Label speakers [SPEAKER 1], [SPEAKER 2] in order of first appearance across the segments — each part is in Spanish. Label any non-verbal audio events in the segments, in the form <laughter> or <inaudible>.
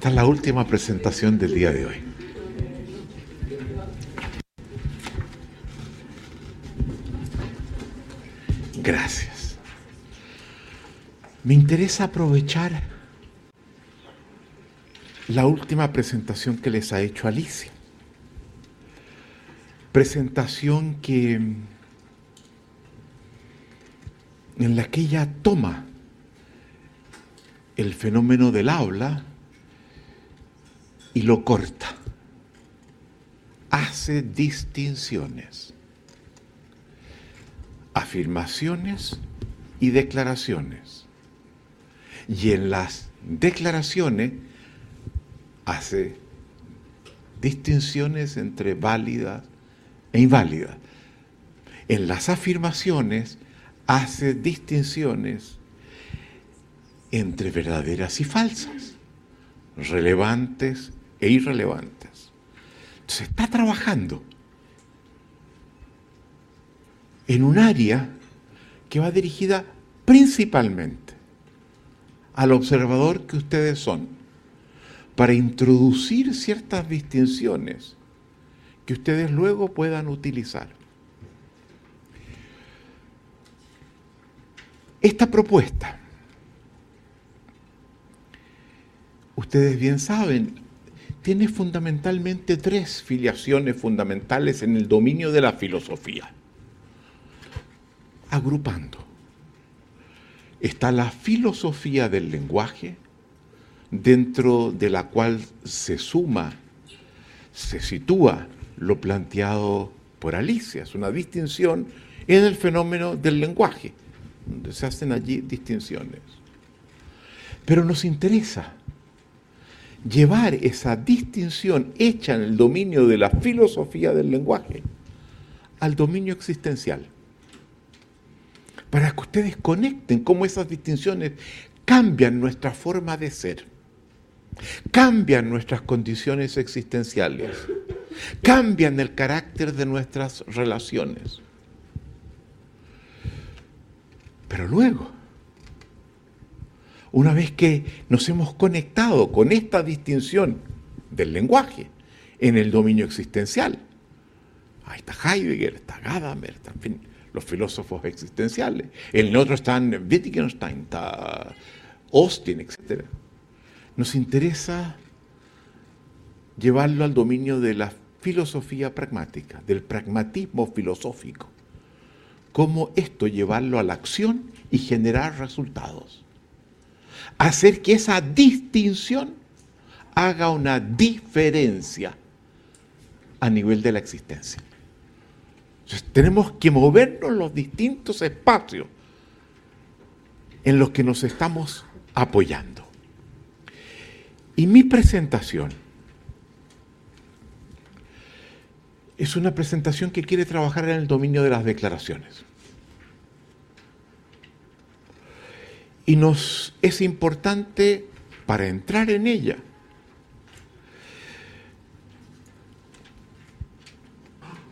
[SPEAKER 1] Esta es la última presentación del día de hoy. Gracias. Me interesa aprovechar la última presentación que les ha hecho Alicia. Presentación que en la que ella toma el fenómeno del habla y lo corta. Hace distinciones, afirmaciones y declaraciones. Y en las declaraciones hace distinciones entre válidas e inválidas. En las afirmaciones hace distinciones entre verdaderas y falsas, relevantes e irrelevantes. Entonces está trabajando en un área que va dirigida principalmente al observador que ustedes son, para introducir ciertas distinciones que ustedes luego puedan utilizar. Esta propuesta ustedes bien saben, tiene fundamentalmente tres filiaciones fundamentales en el dominio de la filosofía. Agrupando. Está la filosofía del lenguaje, dentro de la cual se suma, se sitúa lo planteado por Alicia. Es una distinción en el fenómeno del lenguaje, donde se hacen allí distinciones. Pero nos interesa llevar esa distinción hecha en el dominio de la filosofía del lenguaje al dominio existencial. Para que ustedes conecten cómo esas distinciones cambian nuestra forma de ser, cambian nuestras condiciones existenciales, cambian el carácter de nuestras relaciones. Pero luego, una vez que nos hemos conectado con esta distinción del lenguaje en el dominio existencial. Ahí está Heidegger, está Gadamer, en fin, los filósofos existenciales. En el otro están Wittgenstein, está Austin, etc. Nos interesa llevarlo al dominio de la filosofía pragmática, del pragmatismo filosófico. Cómo esto llevarlo a la acción y generar resultados hacer que esa distinción haga una diferencia a nivel de la existencia. Entonces, tenemos que movernos los distintos espacios en los que nos estamos apoyando. Y mi presentación es una presentación que quiere trabajar en el dominio de las declaraciones. Y nos es importante para entrar en ella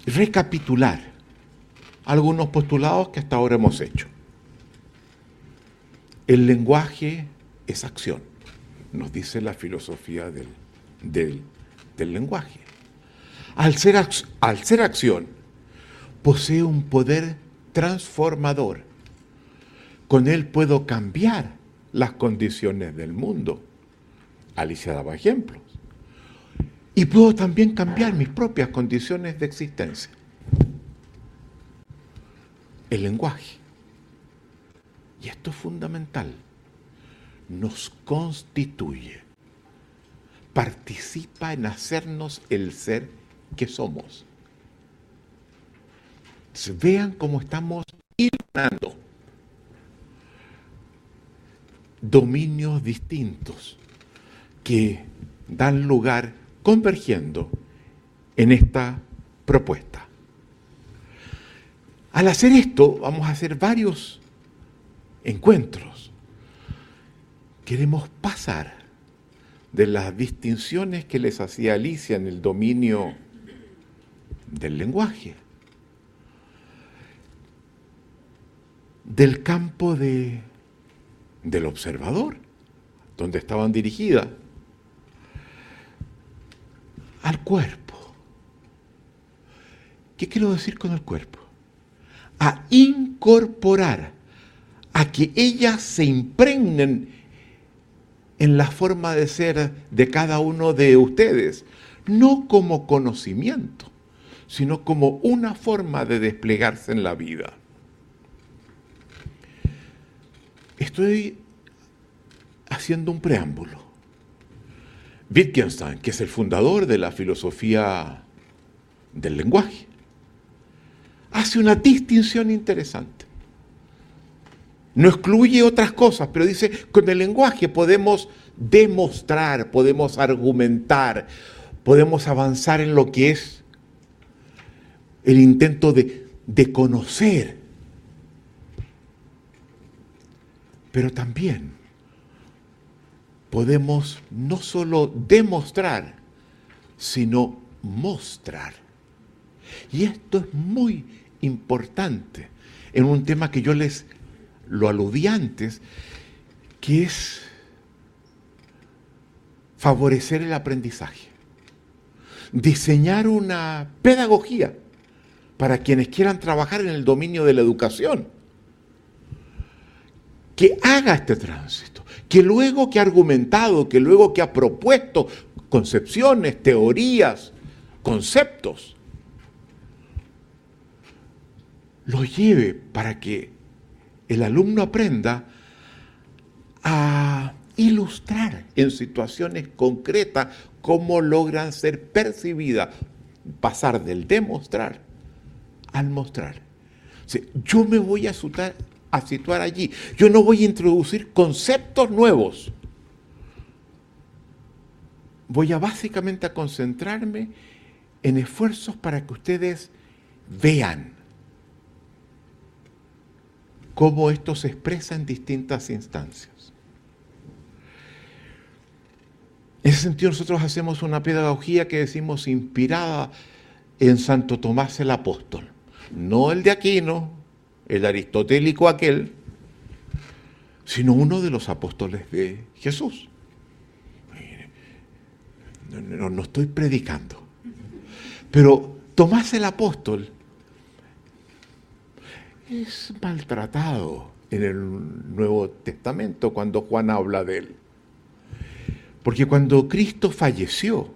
[SPEAKER 1] recapitular algunos postulados que hasta ahora hemos hecho. El lenguaje es acción, nos dice la filosofía del, del, lenguaje. Al ser, al ser acción, posee un poder transformador con él puedo cambiar las condiciones del mundo. Alicia daba ejemplos. Y puedo también cambiar mis propias condiciones de existencia. El lenguaje. Y esto es fundamental. Nos constituye. Participa en hacernos el ser que somos. vean cómo estamos iluminando dominios distintos que dan lugar convergiendo en esta propuesta. Al hacer esto, vamos a hacer varios encuentros. Queremos pasar de las distinciones que les hacía Alicia en el dominio del lenguaje, del campo de del observador, donde estaban dirigidas, al cuerpo. ¿Qué quiero decir con el cuerpo? A incorporar, a que ellas se impregnen en la forma de ser de cada uno de ustedes, no como conocimiento, sino como una forma de desplegarse en la vida. Estoy haciendo un preámbulo. Wittgenstein, que es el fundador de la filosofía del lenguaje, hace una distinción interesante. No excluye otras cosas, pero dice, con el lenguaje podemos demostrar, podemos argumentar, podemos avanzar en lo que es el intento de, de conocer. Pero también podemos no solo demostrar, sino mostrar. Y esto es muy importante en un tema que yo les lo aludí antes, que es favorecer el aprendizaje. Diseñar una pedagogía para quienes quieran trabajar en el dominio de la educación. Que haga este tránsito, que luego que ha argumentado, que luego que ha propuesto concepciones, teorías, conceptos, lo lleve para que el alumno aprenda a ilustrar en situaciones concretas cómo logran ser percibidas, pasar del demostrar al mostrar. yo me voy a, a situar allí, yo no voy a introducir conceptos nuevos. Voy a básicamente a concentrarme en esfuerzos para que ustedes vean cómo esto se expresa en distintas instancias. En ese sentido nosotros hacemos una pedagogía que decimos inspirada en Santo Tomás el Apóstol, no el de Aquino, el aristotélico aquel, sino uno de los apóstoles de Jesús. No, no, estoy predicando, pero Tomás el Apóstol es maltratado en el Nuevo Testamento cuando Juan habla de él. Porque cuando Cristo falleció,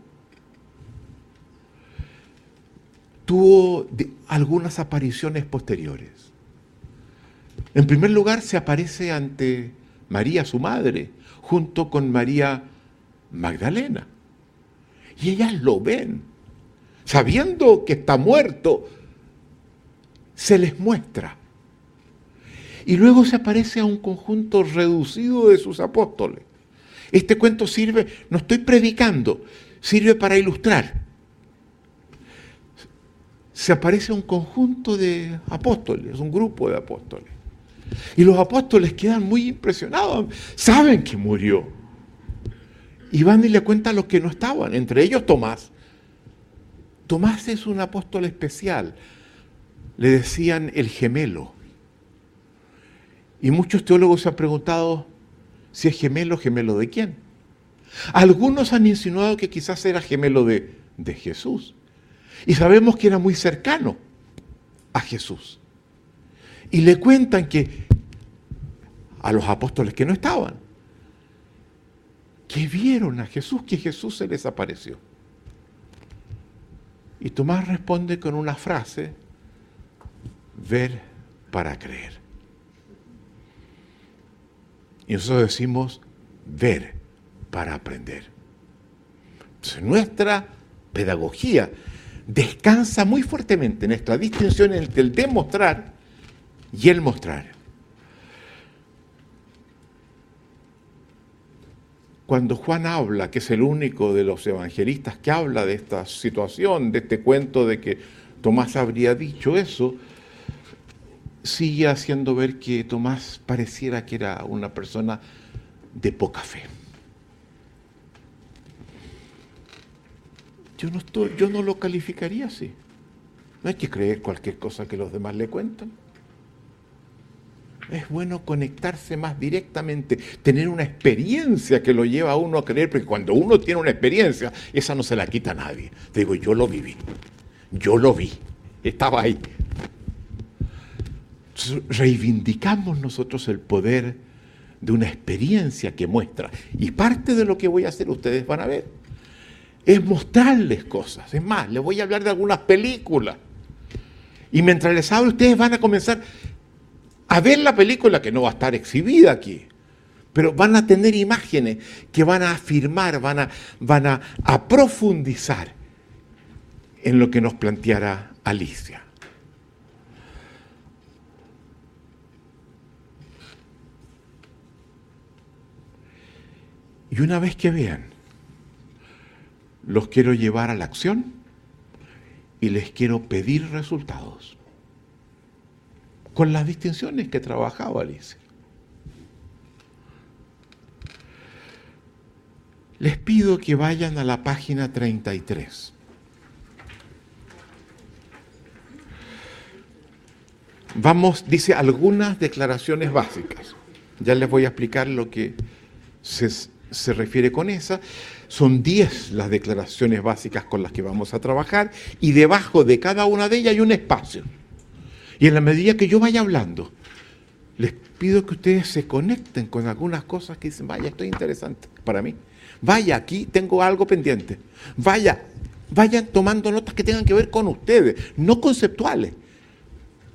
[SPEAKER 1] tuvo algunas apariciones posteriores. En primer lugar, se aparece ante María, su madre, junto con María Magdalena. Y ellas lo ven. Sabiendo que está muerto, se les muestra y luego se aparece a un conjunto reducido de sus apóstoles. Este cuento sirve, no estoy predicando, sirve para ilustrar. Se aparece un conjunto de apóstoles, un grupo de apóstoles. Y los apóstoles quedan muy impresionados, saben que murió. Y van y le cuentan a los que no estaban, entre ellos Tomás. Tomás es un apóstol especial. Le decían el gemelo. Y muchos teólogos se han preguntado si es gemelo, gemelo de quién. Algunos han insinuado que quizás era gemelo de, de Jesús. Y sabemos que era muy cercano a Jesús. Y le cuentan que a los apóstoles que no estaban, que vieron a Jesús, que Jesús se les apareció. Y Tomás responde con una frase, ver para creer. Y nosotros decimos ver para aprender. Entonces, nuestra pedagogía descansa muy fuertemente en esta distinción entre el demostrar y el mostrar. Cuando Juan habla, que es el único de los evangelistas que habla de esta situación, de este cuento de que Tomás habría dicho eso, sigue haciendo ver que Tomás pareciera que era una persona de poca fe. Yo no, estoy, yo no lo calificaría así. No hay que creer cualquier cosa que los demás le cuentan. Es bueno conectarse más directamente, tener una experiencia que lo lleva a uno a creer, porque cuando uno tiene una experiencia, esa no se la quita nadie. Te digo, yo lo viví, yo lo vi, estaba ahí. reivindicamos nosotros el poder de una experiencia que muestra. Y parte de lo que voy a hacer, ustedes van a ver, es mostrarles cosas. Es más, les voy a hablar de algunas películas. Y mientras les hablo, ustedes van a comenzar a ver la película que no va a estar exhibida aquí. Pero van a tener imágenes que van a afirmar, van a, van a, a profundizar en lo que nos planteara Alicia. Y una vez que vean, los quiero llevar a la acción y les quiero pedir resultados. Con las distinciones que trabajaba Alicia. Les pido que vayan a la página 33. Vamos, dice algunas declaraciones básicas. Ya les voy a explicar lo que se, se refiere con esa. Son 10 las declaraciones básicas con las que vamos a trabajar y debajo de cada una de ellas hay un espacio. Y en la medida que yo vaya hablando, les pido que ustedes se conecten con algunas cosas que dicen, vaya, esto es interesante para mí. Vaya, aquí tengo algo pendiente. Vaya, vayan tomando notas que tengan que ver con ustedes, no conceptuales,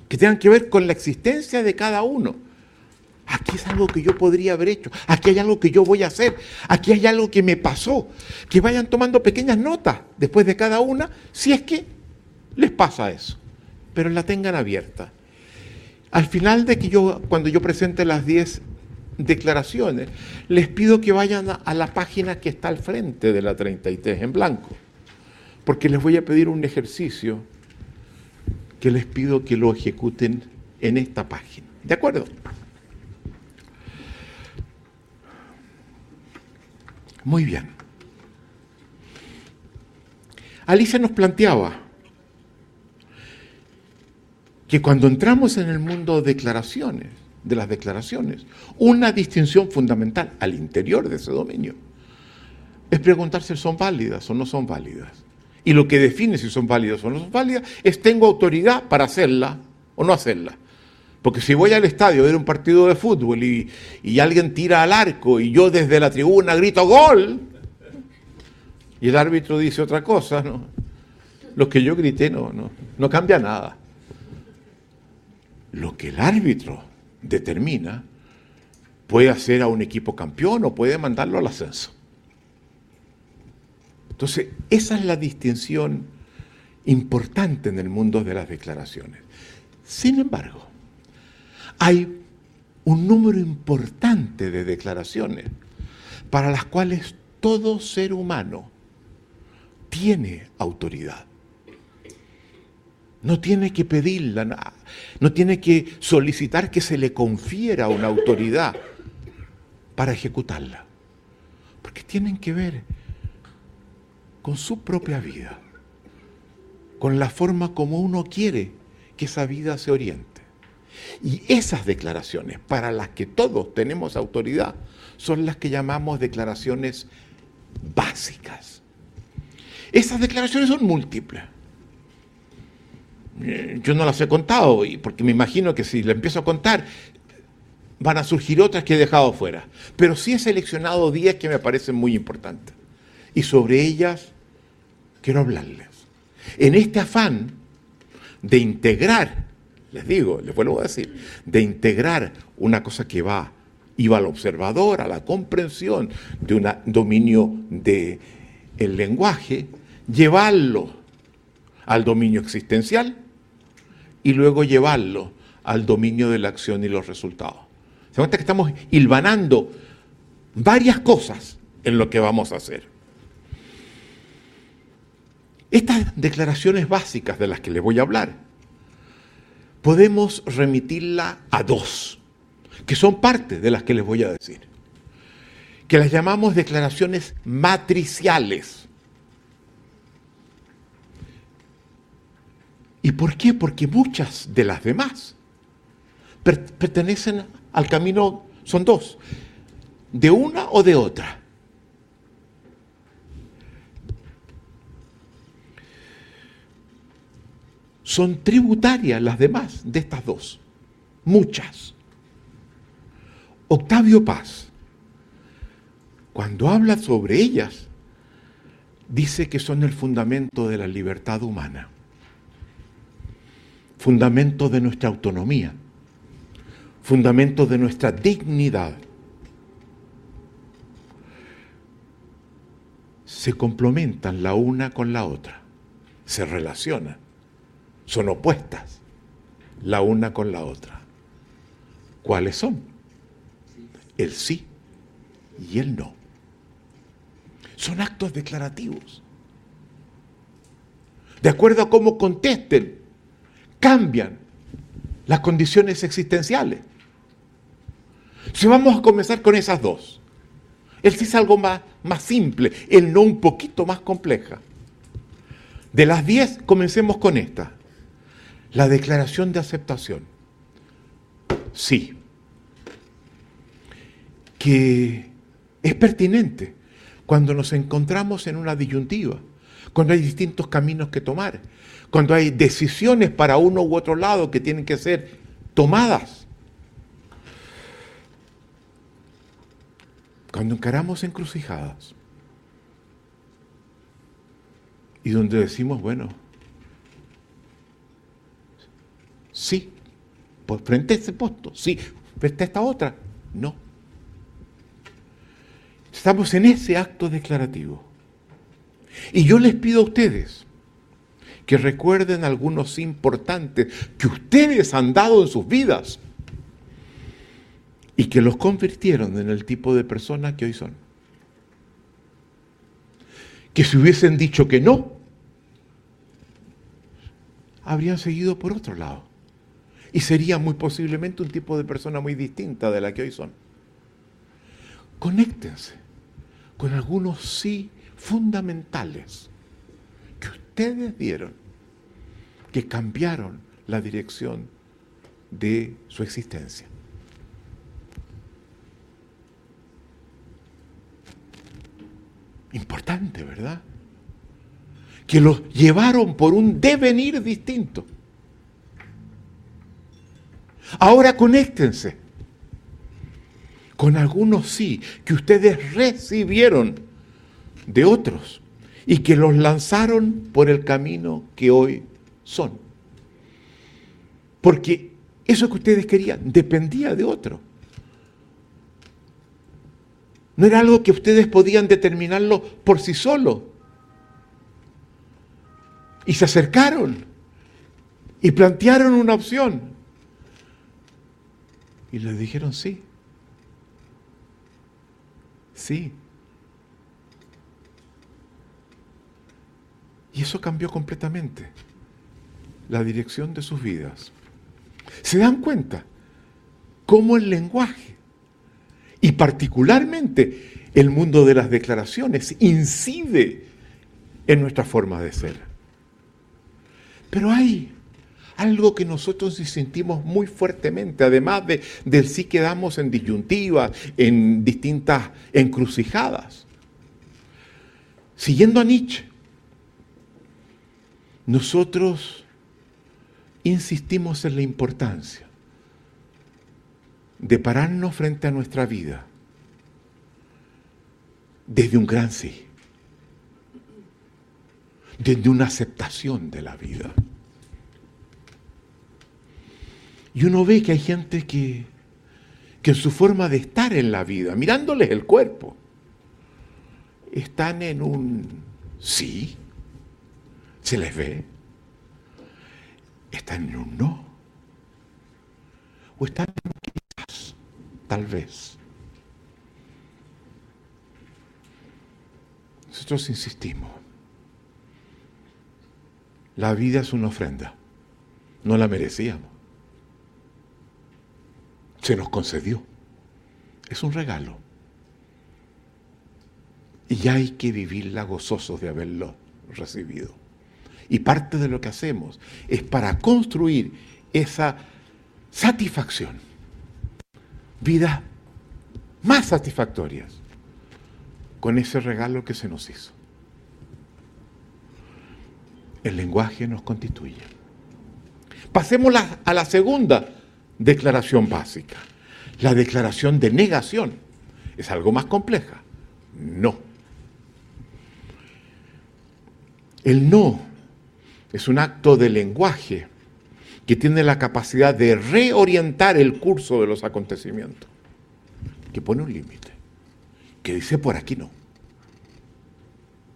[SPEAKER 1] que tengan que ver con la existencia de cada uno Aquí es algo que yo podría haber hecho. Aquí hay algo que yo voy a hacer. Aquí hay algo que me pasó. Que vayan tomando pequeñas notas después de cada una, si es que les pasa eso. Pero la tengan abierta. Al final de que yo, cuando yo presente las 10 declaraciones, les pido que vayan a la página que está al frente de la 33 en blanco. Porque les voy a pedir un ejercicio que les pido que lo ejecuten en esta página. ¿De acuerdo? Muy bien. Alicia nos planteaba que cuando entramos en el mundo de declaraciones, de las declaraciones, una distinción fundamental al interior de ese dominio es preguntarse si son válidas o no son válidas. Y lo que define si son válidas o no son válidas es tengo autoridad para hacerla o no hacerla. Porque si voy al estadio a ver un partido de fútbol y, alguien tira al arco y yo desde la tribuna grito gol, y el árbitro dice otra cosa, ¿no? Lo que yo grité no, no, no cambia nada. Lo que el árbitro determina puede hacer a un equipo campeón o puede mandarlo al ascenso. Entonces, esa es la distinción importante en el mundo de las declaraciones. Sin embargo, hay un número importante de declaraciones para las cuales todo ser humano tiene autoridad. No tiene que pedirla, no tiene que solicitar que se le confiera una autoridad para ejecutarla. Porque tienen que ver con su propia vida, con la forma como uno quiere que esa vida se oriente. Y esas declaraciones, para las que todos tenemos autoridad, son las que llamamos declaraciones básicas. Esas declaraciones son múltiples. Eh, yo no las he contado, porque me imagino que si las empiezo a contar, van a surgir otras que he dejado fuera. Pero sí he seleccionado 10 que me parecen muy importantes. Y sobre ellas quiero hablarles. En este afán de integrar les digo, les vuelvo a decir, de integrar una cosa que va, iba al observador, a la comprensión de un dominio del el lenguaje, llevarlo al dominio existencial y luego llevarlo al dominio de la acción y los resultados. Se cuenta que estamos hilvanando varias cosas en lo que vamos a hacer. Estas declaraciones básicas de las que les voy a hablar podemos remitirla a dos, que son parte de las que les voy a decir, que las llamamos declaraciones matriciales. ¿Y por qué? Porque muchas de las demás pertenecen al camino, son dos, de una o de otra. Son tributarias las demás de estas dos, muchas. Octavio Paz, cuando habla sobre ellas, dice que son el fundamento de la libertad humana, fundamento de nuestra autonomía, fundamento de nuestra dignidad. Se complementan la una con la otra, se relacionan, son opuestas la una con la otra. ¿Cuáles son? El sí y el no. Son actos declarativos. De acuerdo a cómo contesten, cambian las condiciones existenciales. Si vamos a comenzar con esas dos. El sí es algo más, más simple, el no un poquito más compleja. De las diez, comencemos con esta. La declaración de aceptación. Sí. Que es pertinente cuando nos encontramos en una disyuntiva, cuando hay distintos caminos que tomar, cuando hay decisiones para uno u otro lado que tienen que ser tomadas. Cuando encaramos encrucijadas y donde decimos, bueno, sí, pues frente a ese puesto, sí, frente a esta otra, no. Estamos en ese acto declarativo. Y yo les pido a ustedes que recuerden algunos importantes que ustedes han dado en sus vidas y que los convirtieron en el tipo de personas que hoy son. Que si hubiesen dicho que no, habrían seguido por otro lado. Y sería muy posiblemente un tipo de persona muy distinta de la que hoy son. Conéctense con algunos sí fundamentales ustedes dieron, que cambiaron la dirección de su existencia. Importante, ¿verdad? Que los llevaron por un devenir distinto. Ahora conéctense con algunos sí, que ustedes recibieron de otros y que los lanzaron por el camino que hoy son. Porque eso que ustedes querían dependía de otro. No era algo que ustedes podían determinarlo por sí solos. Y se acercaron y plantearon una opción. Y les dijeron sí. Sí. Y eso cambió completamente la dirección de sus vidas. ¿Se dan cuenta cómo el lenguaje y particularmente el mundo de las declaraciones incide en nuestra forma de ser? Pero hay algo que nosotros sentimos muy fuertemente, además de, del sí quedamos en disyuntivas, en distintas encrucijadas. Siguiendo a Nietzsche, nosotros insistimos en la importancia de pararnos frente a nuestra vida desde un gran sí, desde una aceptación de la vida. Y uno ve que hay gente que, que en su forma de estar en la vida, mirándoles el cuerpo, están en un sí, se les ve, están en un no, o están quizás, tal vez. Nosotros insistimos, la vida es una ofrenda, no la merecíamos se nos concedió. Es un regalo. Y hay que vivirla gozosos de haberlo recibido. Y parte de lo que hacemos es para construir esa satisfacción vidas más satisfactorias con ese regalo que se nos hizo. El lenguaje nos constituye. Pasemos a la segunda declaración básica, la declaración de negación. ¿Es algo más compleja? No. El no es un acto de lenguaje que tiene la capacidad de reorientar el curso de los acontecimientos, que pone un límite, que dice por aquí no,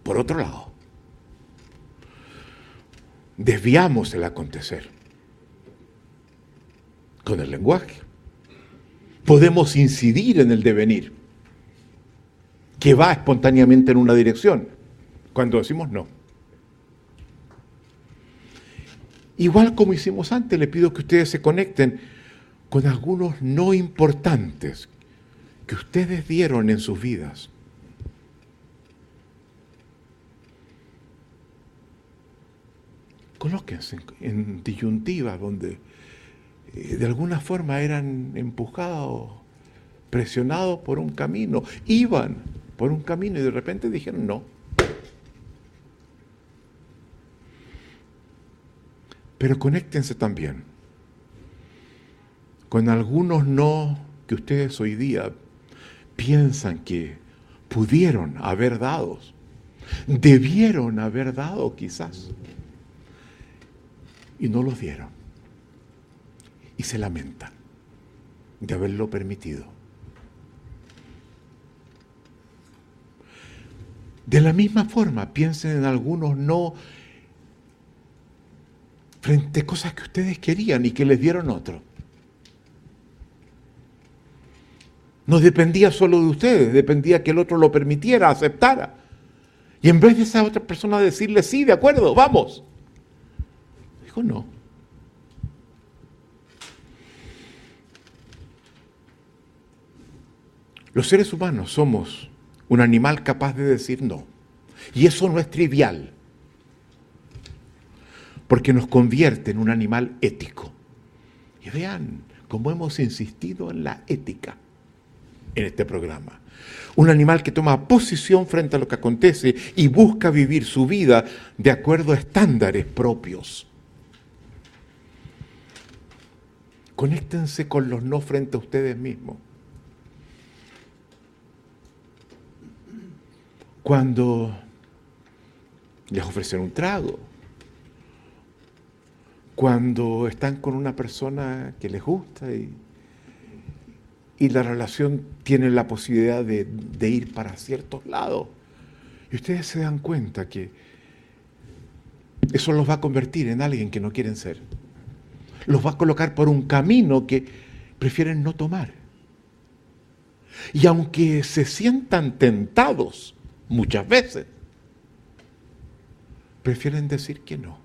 [SPEAKER 1] por otro lado. Desviamos el acontecer con el lenguaje. Podemos incidir en el devenir, que va espontáneamente en una dirección, cuando decimos no. Igual como hicimos antes, le pido que ustedes se conecten con algunos no importantes que ustedes dieron en sus vidas. Colóquense en disyuntiva donde eh, de alguna forma eran empujados, presionados por un camino, iban por un camino y de repente dijeron no. Pero conéctense también con algunos no que ustedes hoy día piensan que pudieron haber dado, debieron haber dado quizás, y no los dieron. Y se lamentan de haberlo permitido. De la misma forma, piensen en algunos no frente a cosas que ustedes querían y que les dieron otro. No dependía solo de ustedes, dependía que el otro lo permitiera, aceptara. Y en vez de esa otra persona decirle, sí, de acuerdo, vamos, dijo no. Los seres humanos somos un animal capaz de decir no. Y eso no es trivial porque nos convierte en un animal ético. Y vean cómo hemos insistido en la ética en este programa. Un animal que toma posición frente a lo que acontece y busca vivir su vida de acuerdo a estándares propios. Conéctense con los no frente a ustedes mismos. Cuando les ofrecen un trago, cuando están con una persona que les gusta y, y la relación tiene la posibilidad de, de ir para ciertos lados. Y ustedes se dan cuenta que eso los va a convertir en alguien que no quieren ser. Los va a colocar por un camino que prefieren no tomar. Y aunque se sientan tentados muchas veces, prefieren decir que no.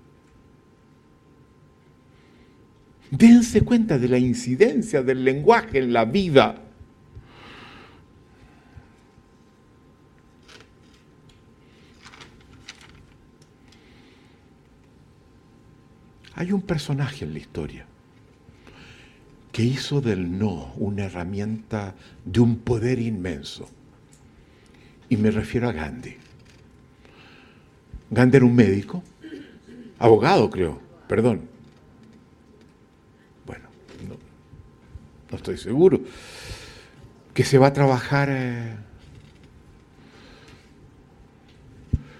[SPEAKER 1] Dense cuenta de la incidencia del lenguaje en la vida. Hay un personaje en la historia que hizo del no una herramienta de un poder inmenso. Y me refiero a Gandhi. Gandhi era un médico, abogado creo, perdón, no estoy seguro, que se va a trabajar eh,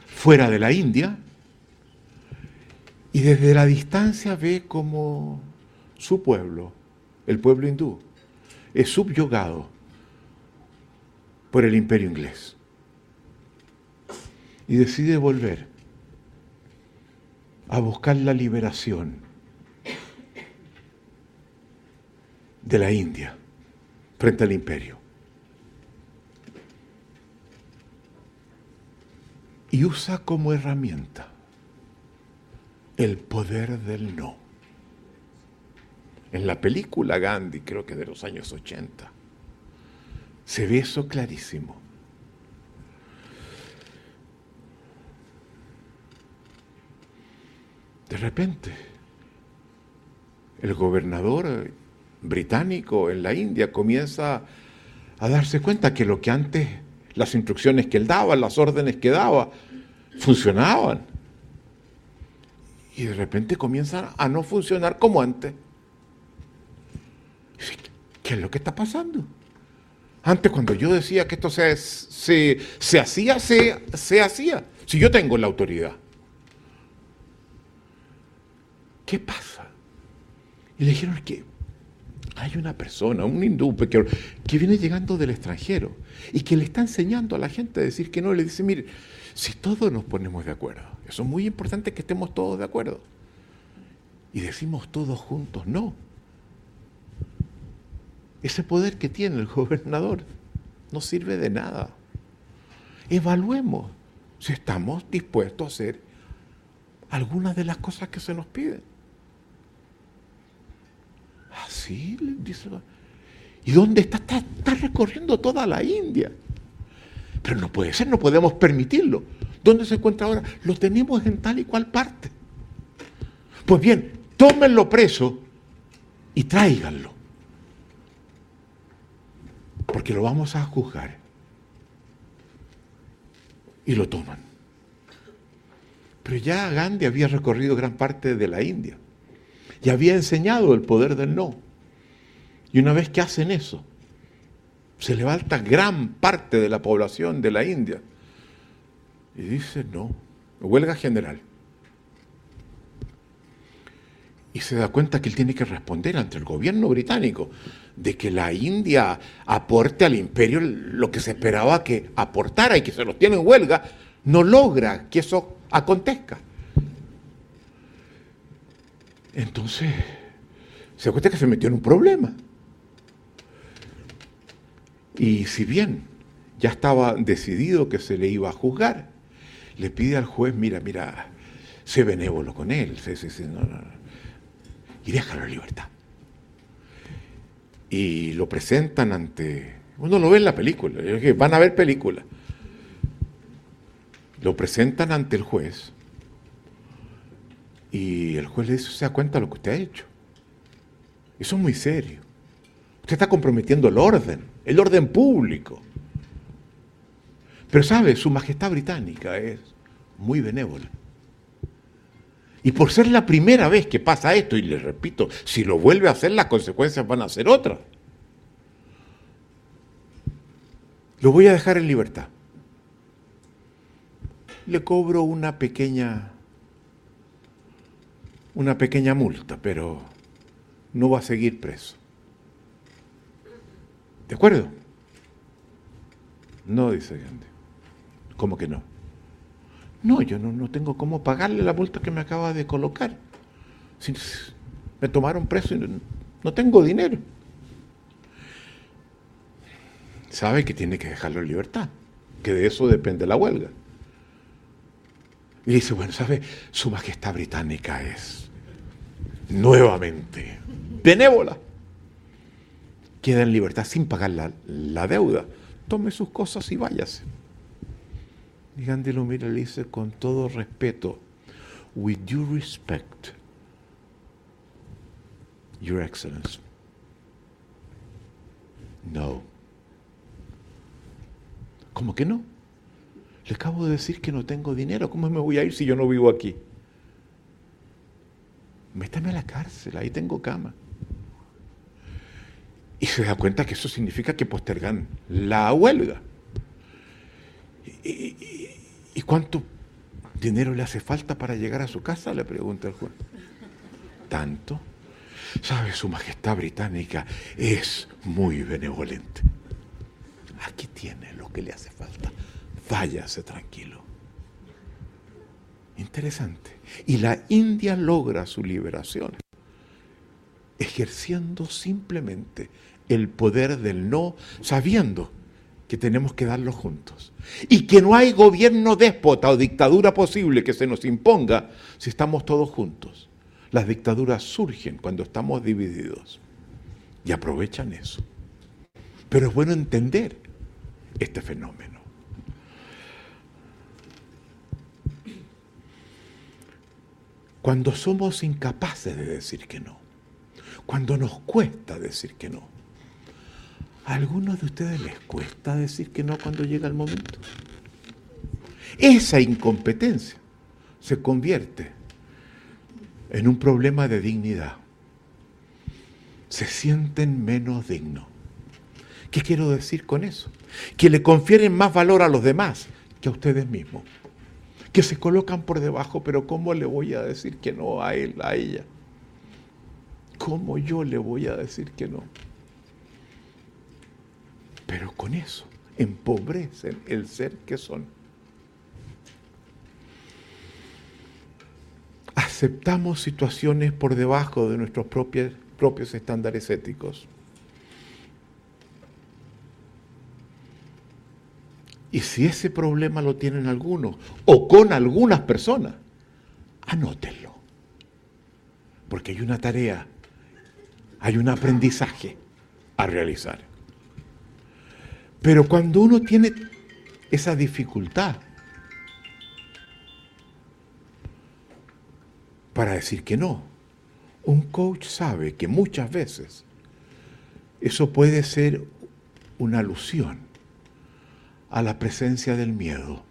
[SPEAKER 1] fuera de la India y desde la distancia ve como su pueblo, el pueblo hindú, es subyugado por el imperio inglés y decide volver a buscar la liberación de la India frente al imperio. Y usa como herramienta el poder del no. En la película Gandhi, creo que de los años 80, se ve eso clarísimo. De repente, el gobernador británico en la India comienza a darse cuenta que lo que antes, las instrucciones que él daba, las órdenes que daba, funcionaban. Y de repente comienzan a no funcionar como antes. ¿Qué es lo que está pasando? Antes cuando yo decía que esto se, se, hacía, se, se hacía. Si yo tengo la autoridad. ¿Qué pasa? Y le dijeron que hay una persona, un hindú que, viene llegando del extranjero y que le está enseñando a la gente a decir que no. Le dice, mire, si todos nos ponemos de acuerdo, eso es muy importante que estemos todos de acuerdo. Y decimos todos juntos, no. Ese poder que tiene el <laughs> gobernador no sirve de nada. Evaluemos si estamos dispuestos a hacer algunas de las cosas que se nos piden. Así dice. ¿Y dónde está? está? Está recorriendo toda la India. Pero no puede ser, no podemos permitirlo. ¿Dónde se encuentra ahora? Lo tenemos en tal y cual parte. Pues bien, tómenlo preso y tráiganlo porque lo vamos a juzgar. Y lo toman. Pero ya Gandhi había recorrido gran parte de la India y había enseñado el poder del no. Y una vez que hacen eso, se levanta gran parte de la población de la India y dice no, huelga general. Y se da cuenta que él tiene que responder ante el gobierno británico de que la India aporte al imperio lo que se esperaba que aportara y que se los tiene en huelga, no logra que eso acontezca. Entonces, se cuenta que se metió en un problema. Y si bien ya estaba decidido que se le iba a juzgar, le pide al juez, mira, mira, sé benévolo con él, y déjalo en libertad y lo presentan ante... Uno lo ve en la película, van a ver película. Lo presentan ante el juez y el juez le dice, se da cuenta lo que usted ha hecho. Eso es muy serio. Usted está comprometiendo el orden, el orden público. Pero sabe, su majestad británica es muy benévola. Y por ser la primera vez que pasa esto, y le repito, si lo vuelve a hacer, las consecuencias van a ser otras. Lo voy a dejar en libertad. Le cobro una pequeña una pequeña multa, pero no va a seguir preso. ¿De acuerdo? No, dice Gandhi. ¿Cómo que no? No, yo no, tengo cómo pagarle la multa que me acaba de colocar. me tomaron preso y no, tengo dinero. Sabe que tiene que dejarlo en libertad, que de eso depende la huelga. Y dice, bueno, ¿sabe? Su Majestad Británica es nuevamente benévola. Queda en libertad sin pagar la, la deuda. Tome sus cosas y váyase. Y Gandhi lo mira le dice con todo respeto, with due respect, Your Excellency. No. ¿Cómo que no? Le acabo de decir que no tengo dinero. ¿Cómo me voy a ir si yo no vivo aquí? Métame a la cárcel, ahí tengo cama. Y se da cuenta que eso significa que postergan la huelga. ¿Y, cuánto dinero le hace falta para llegar a su casa? Le pregunta el juez. ¿Tanto? ¿Sabe? Su Majestad Británica es muy benevolente. Aquí tiene lo que le hace falta. Váyase tranquilo. Interesante. Y la India logra su liberación ejerciendo simplemente el poder del no, sabiendo que tenemos que darlo juntos. Y que no hay gobierno déspota o dictadura posible que se nos imponga si estamos todos juntos. Las dictaduras surgen cuando estamos divididos y aprovechan eso. Pero es bueno entender este fenómeno. Cuando somos incapaces de decir que no, cuando nos cuesta decir que no. ¿A algunos de ustedes les cuesta decir que no cuando llega el momento? Esa incompetencia se convierte en un problema de dignidad. Se sienten menos dignos. ¿Qué quiero decir con eso? Que le confieren más valor a los demás que a ustedes mismos. Que se colocan por debajo, pero ¿cómo le voy a decir que no a él, a ella? ¿Cómo yo le voy a decir que no? Pero con eso empobrecen el ser que son. Aceptamos situaciones por debajo de nuestros propios, propios estándares éticos. Si ese problema lo tienen algunos o con algunas personas, anótenlo. Porque hay una tarea, hay un aprendizaje a realizar. Pero cuando uno tiene esa dificultad para decir que no, un coach sabe que muchas veces eso puede ser una alusión a la presencia del miedo.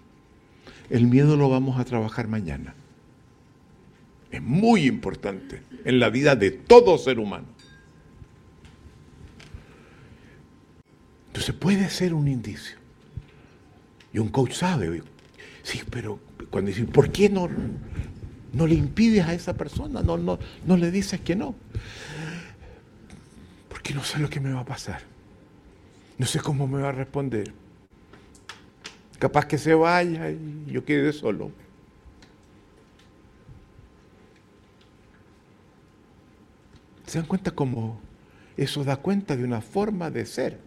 [SPEAKER 1] El miedo lo vamos a trabajar mañana. Es muy importante en la vida de todo ser humano. Entonces puede ser un indicio. Y un coach sabe, sí, pero cuando dice, ¿por qué no, no le impides a esa persona? No, no, no le dices que no. Porque no sé lo que me va a pasar. No sé cómo me va a responder. Capaz que se vaya y yo quede solo. ¿Se dan cuenta cómo eso da cuenta de una forma de ser?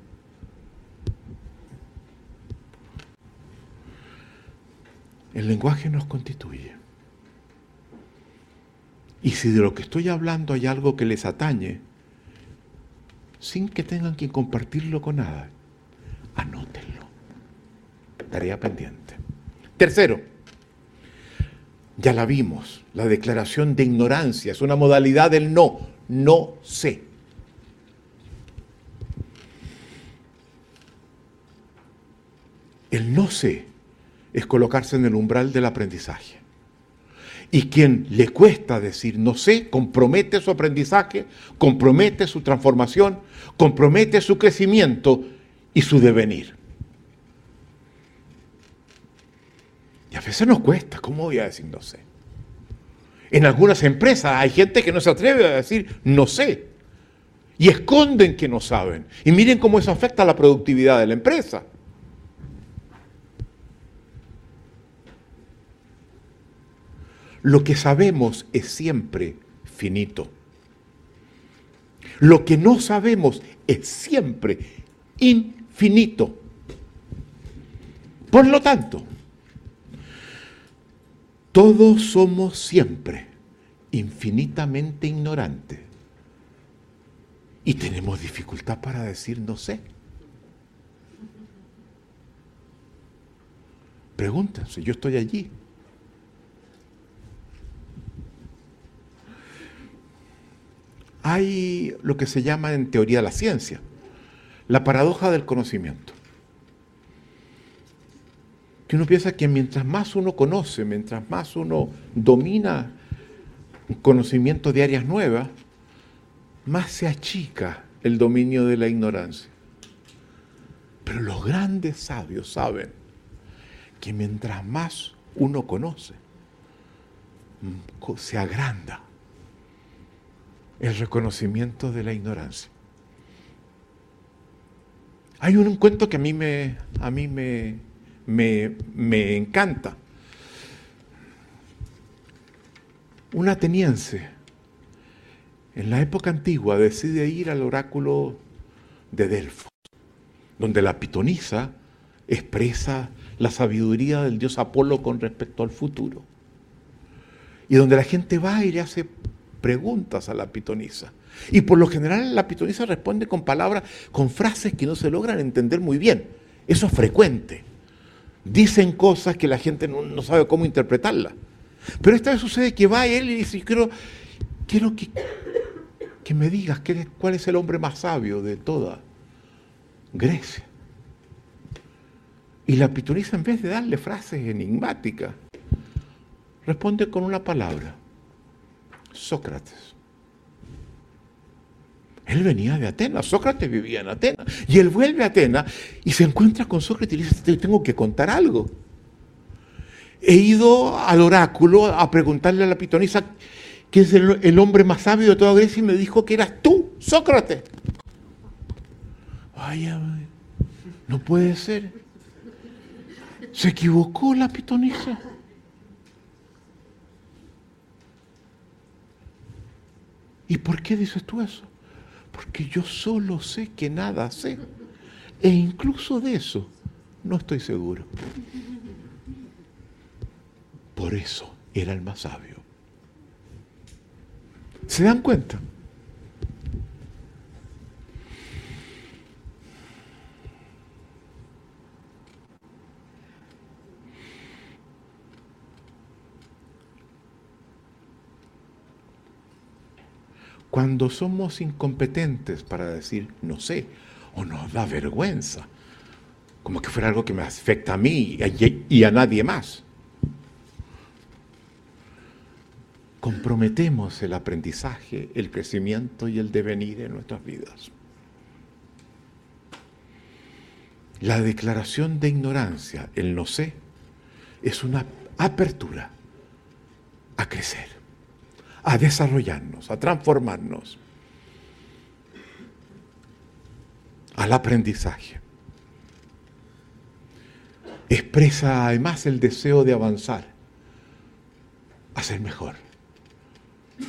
[SPEAKER 1] El lenguaje nos constituye. Y si de lo que estoy hablando hay algo que les atañe, sin que tengan que compartirlo con nada, anótenlo. Tarea pendiente. Tercero, ya la vimos, la declaración de ignorancia es una modalidad del no, no sé. El no sé es colocarse en el umbral del aprendizaje. Y quien le cuesta decir no sé, compromete su aprendizaje, compromete su transformación, compromete su crecimiento y su devenir. Y a veces nos cuesta, ¿cómo voy a decir no sé? En algunas empresas hay gente que no se atreve a decir no sé. Y esconden que no saben. Y miren cómo eso afecta a la productividad de la empresa. Lo que sabemos es siempre finito. Lo que no sabemos es siempre infinito. Por lo tanto, todos somos siempre infinitamente ignorantes y tenemos dificultad para decir no sé. Pregúntense, yo estoy allí. hay lo que se llama en teoría la ciencia, la paradoja del conocimiento. Que uno piensa que mientras más uno conoce, mientras más uno domina conocimiento de áreas nuevas, más se achica el dominio de la ignorancia. Pero los grandes sabios saben que mientras más uno conoce, se agranda el reconocimiento de la ignorancia. Hay un cuento que a mí me, a mí me, me, encanta. Un ateniense en la época antigua decide ir al oráculo de Delfos, donde la pitonisa expresa la sabiduría del dios Apolo con respecto al futuro. Y donde la gente va y le hace preguntas a la pitonisa. Y por lo general la pitonisa responde con palabras, con frases que no se logran entender muy bien. Eso es frecuente. Dicen cosas que la gente no, sabe cómo interpretarlas. Pero esta vez sucede que va él y dice, quiero, quiero que, que me digas cuál es el hombre más sabio de toda Grecia. Y la pitonisa, en vez de darle frases enigmáticas, responde con una palabra, Sócrates. Él venía de Atenas, Sócrates vivía en Atenas, y él vuelve a Atenas y se encuentra con Sócrates y le dice, te tengo que contar algo. He ido al oráculo a preguntarle a la pitonisa quién es el, el hombre más sabio de toda Grecia y me dijo que eras tú, Sócrates. Vaya, no puede ser. Se equivocó la pitonisa. ¿Y por qué dices tú eso? Porque yo solo sé que nada sé. E incluso de eso no estoy seguro. Por eso era el más sabio. ¿Se dan cuenta? Cuando somos incompetentes para decir no sé, o nos da vergüenza, como que fuera algo que me afecta a mí y a nadie más. Comprometemos el aprendizaje, el crecimiento y el devenir en nuestras vidas. La declaración de ignorancia, el no sé, es una apertura a crecer a desarrollarnos, a transformarnos, al aprendizaje. Expresa además el deseo de avanzar, a ser mejor,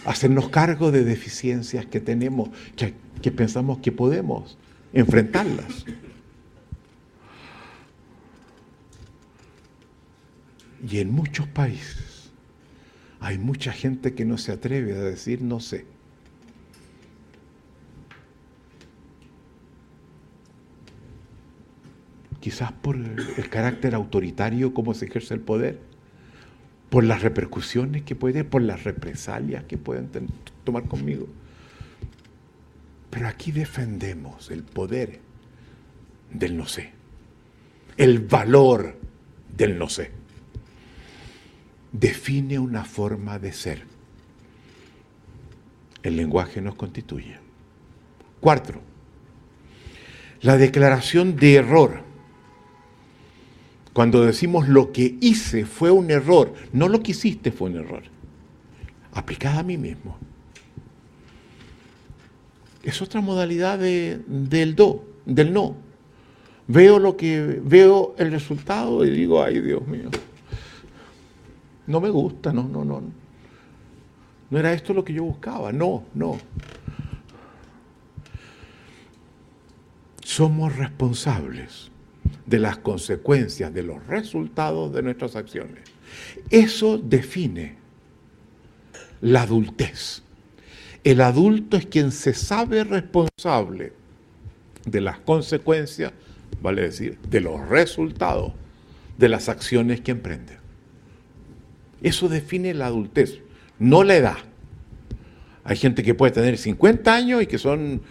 [SPEAKER 1] hacernos cargo de deficiencias que tenemos, que pensamos que podemos enfrentarlas. Y en muchos países hay mucha gente que no se atreve a decir no sé. Quizás por el carácter autoritario, cómo se ejerce el poder, por las repercusiones que puede, por las represalias que pueden tomar conmigo. Pero aquí defendemos el poder del no sé, el valor del no sé define una forma de ser. El lenguaje nos constituye. Cuarto, la declaración de error. Cuando decimos lo que hice fue un error, no lo que hiciste fue un error, aplicada a mí mismo. Es otra modalidad del do, del no. Veo lo que veo el resultado y digo, ay Dios mío, no me gusta, no, no, no. No era esto lo que yo buscaba, no, no. Somos responsables de las consecuencias, de los resultados de nuestras acciones. Eso define la adultez. El adulto es quien se sabe responsable de las consecuencias, vale decir, de los resultados de las acciones que emprende. Eso define la adultez, no la edad. Hay gente que puede tener 50 años y que son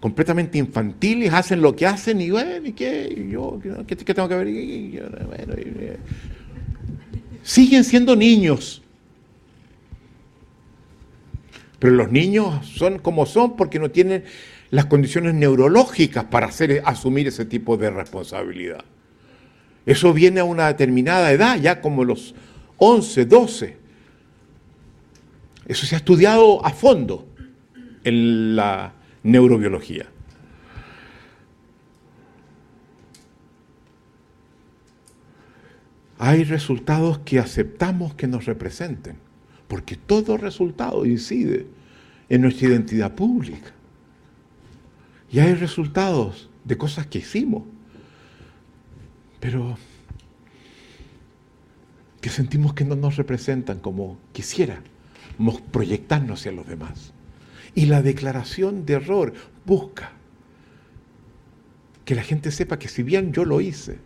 [SPEAKER 1] completamente infantiles, hacen lo que hacen y bueno, ¿y qué? yo, ¿qué, tengo que ver? siguen siendo niños. Pero los niños son como son porque no tienen las condiciones neurológicas para hacer, asumir ese tipo de responsabilidad. Eso viene a una determinada edad, ya como los 11, 12. Eso se ha estudiado a fondo en la neurobiología. Hay resultados que aceptamos que nos representen, porque todo resultado incide en nuestra identidad pública. Y hay resultados de cosas que hicimos, pero que sentimos que no nos representan como quisiéramos proyectarnos hacia los demás. Y la declaración de error busca que la gente sepa que si bien yo lo hice,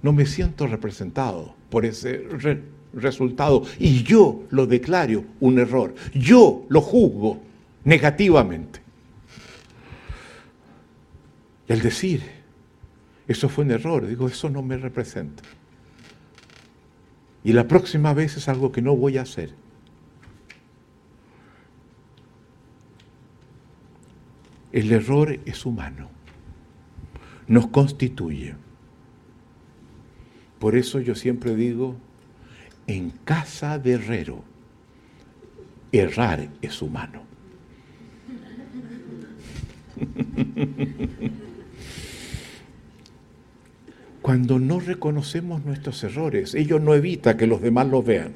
[SPEAKER 1] no me siento representado por ese resultado y yo lo declaro un error, yo lo juzgo negativamente. Al decir, eso fue un error, digo, eso no me representa. Y la próxima vez es algo que no voy a hacer. El error es humano, nos constituye. Por eso yo siempre digo, en casa de herrero, errar es humano. <laughs> Cuando no reconocemos nuestros errores, ello no evita que los demás los vean.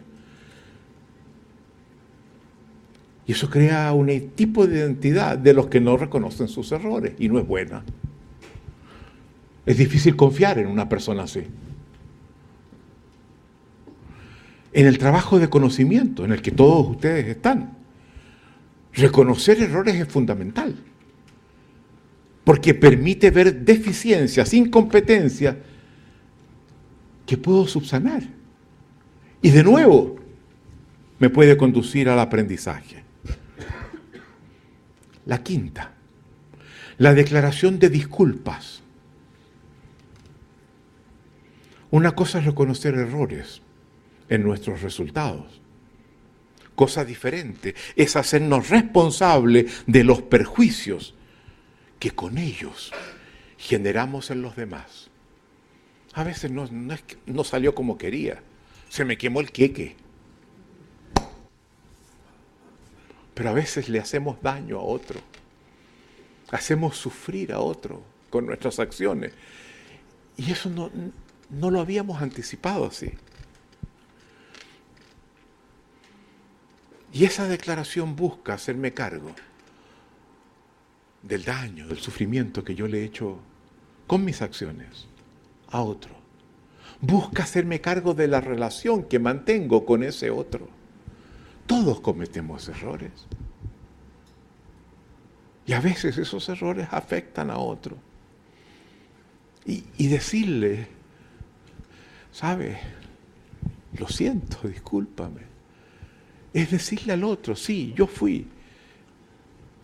[SPEAKER 1] Y eso crea un tipo de identidad de los que no reconocen sus errores y no es buena. Es difícil confiar en una persona así. En el trabajo de conocimiento en el que todos ustedes están, reconocer errores es fundamental. Porque permite ver deficiencias, incompetencias que puedo subsanar. Y de nuevo, me puede conducir al aprendizaje. La quinta, la declaración de disculpas. Una cosa es reconocer errores en nuestros resultados. Cosa diferente es hacernos responsables de los perjuicios que con ellos generamos en los demás. A veces no, no, salió como quería, se me quemó el queque. Pero a veces le hacemos daño a otro. Hacemos sufrir a otro con nuestras acciones. Y eso no, no lo habíamos anticipado así. Y esa declaración busca hacerme cargo del daño, del sufrimiento que yo le he hecho con mis acciones a otro. Busca hacerme cargo de la relación que mantengo con ese otro. Todos cometemos errores. Y a veces esos errores afectan a otro. Y, decirle, ¿sabe? Lo siento, discúlpame. Es decirle al otro, sí, yo fui.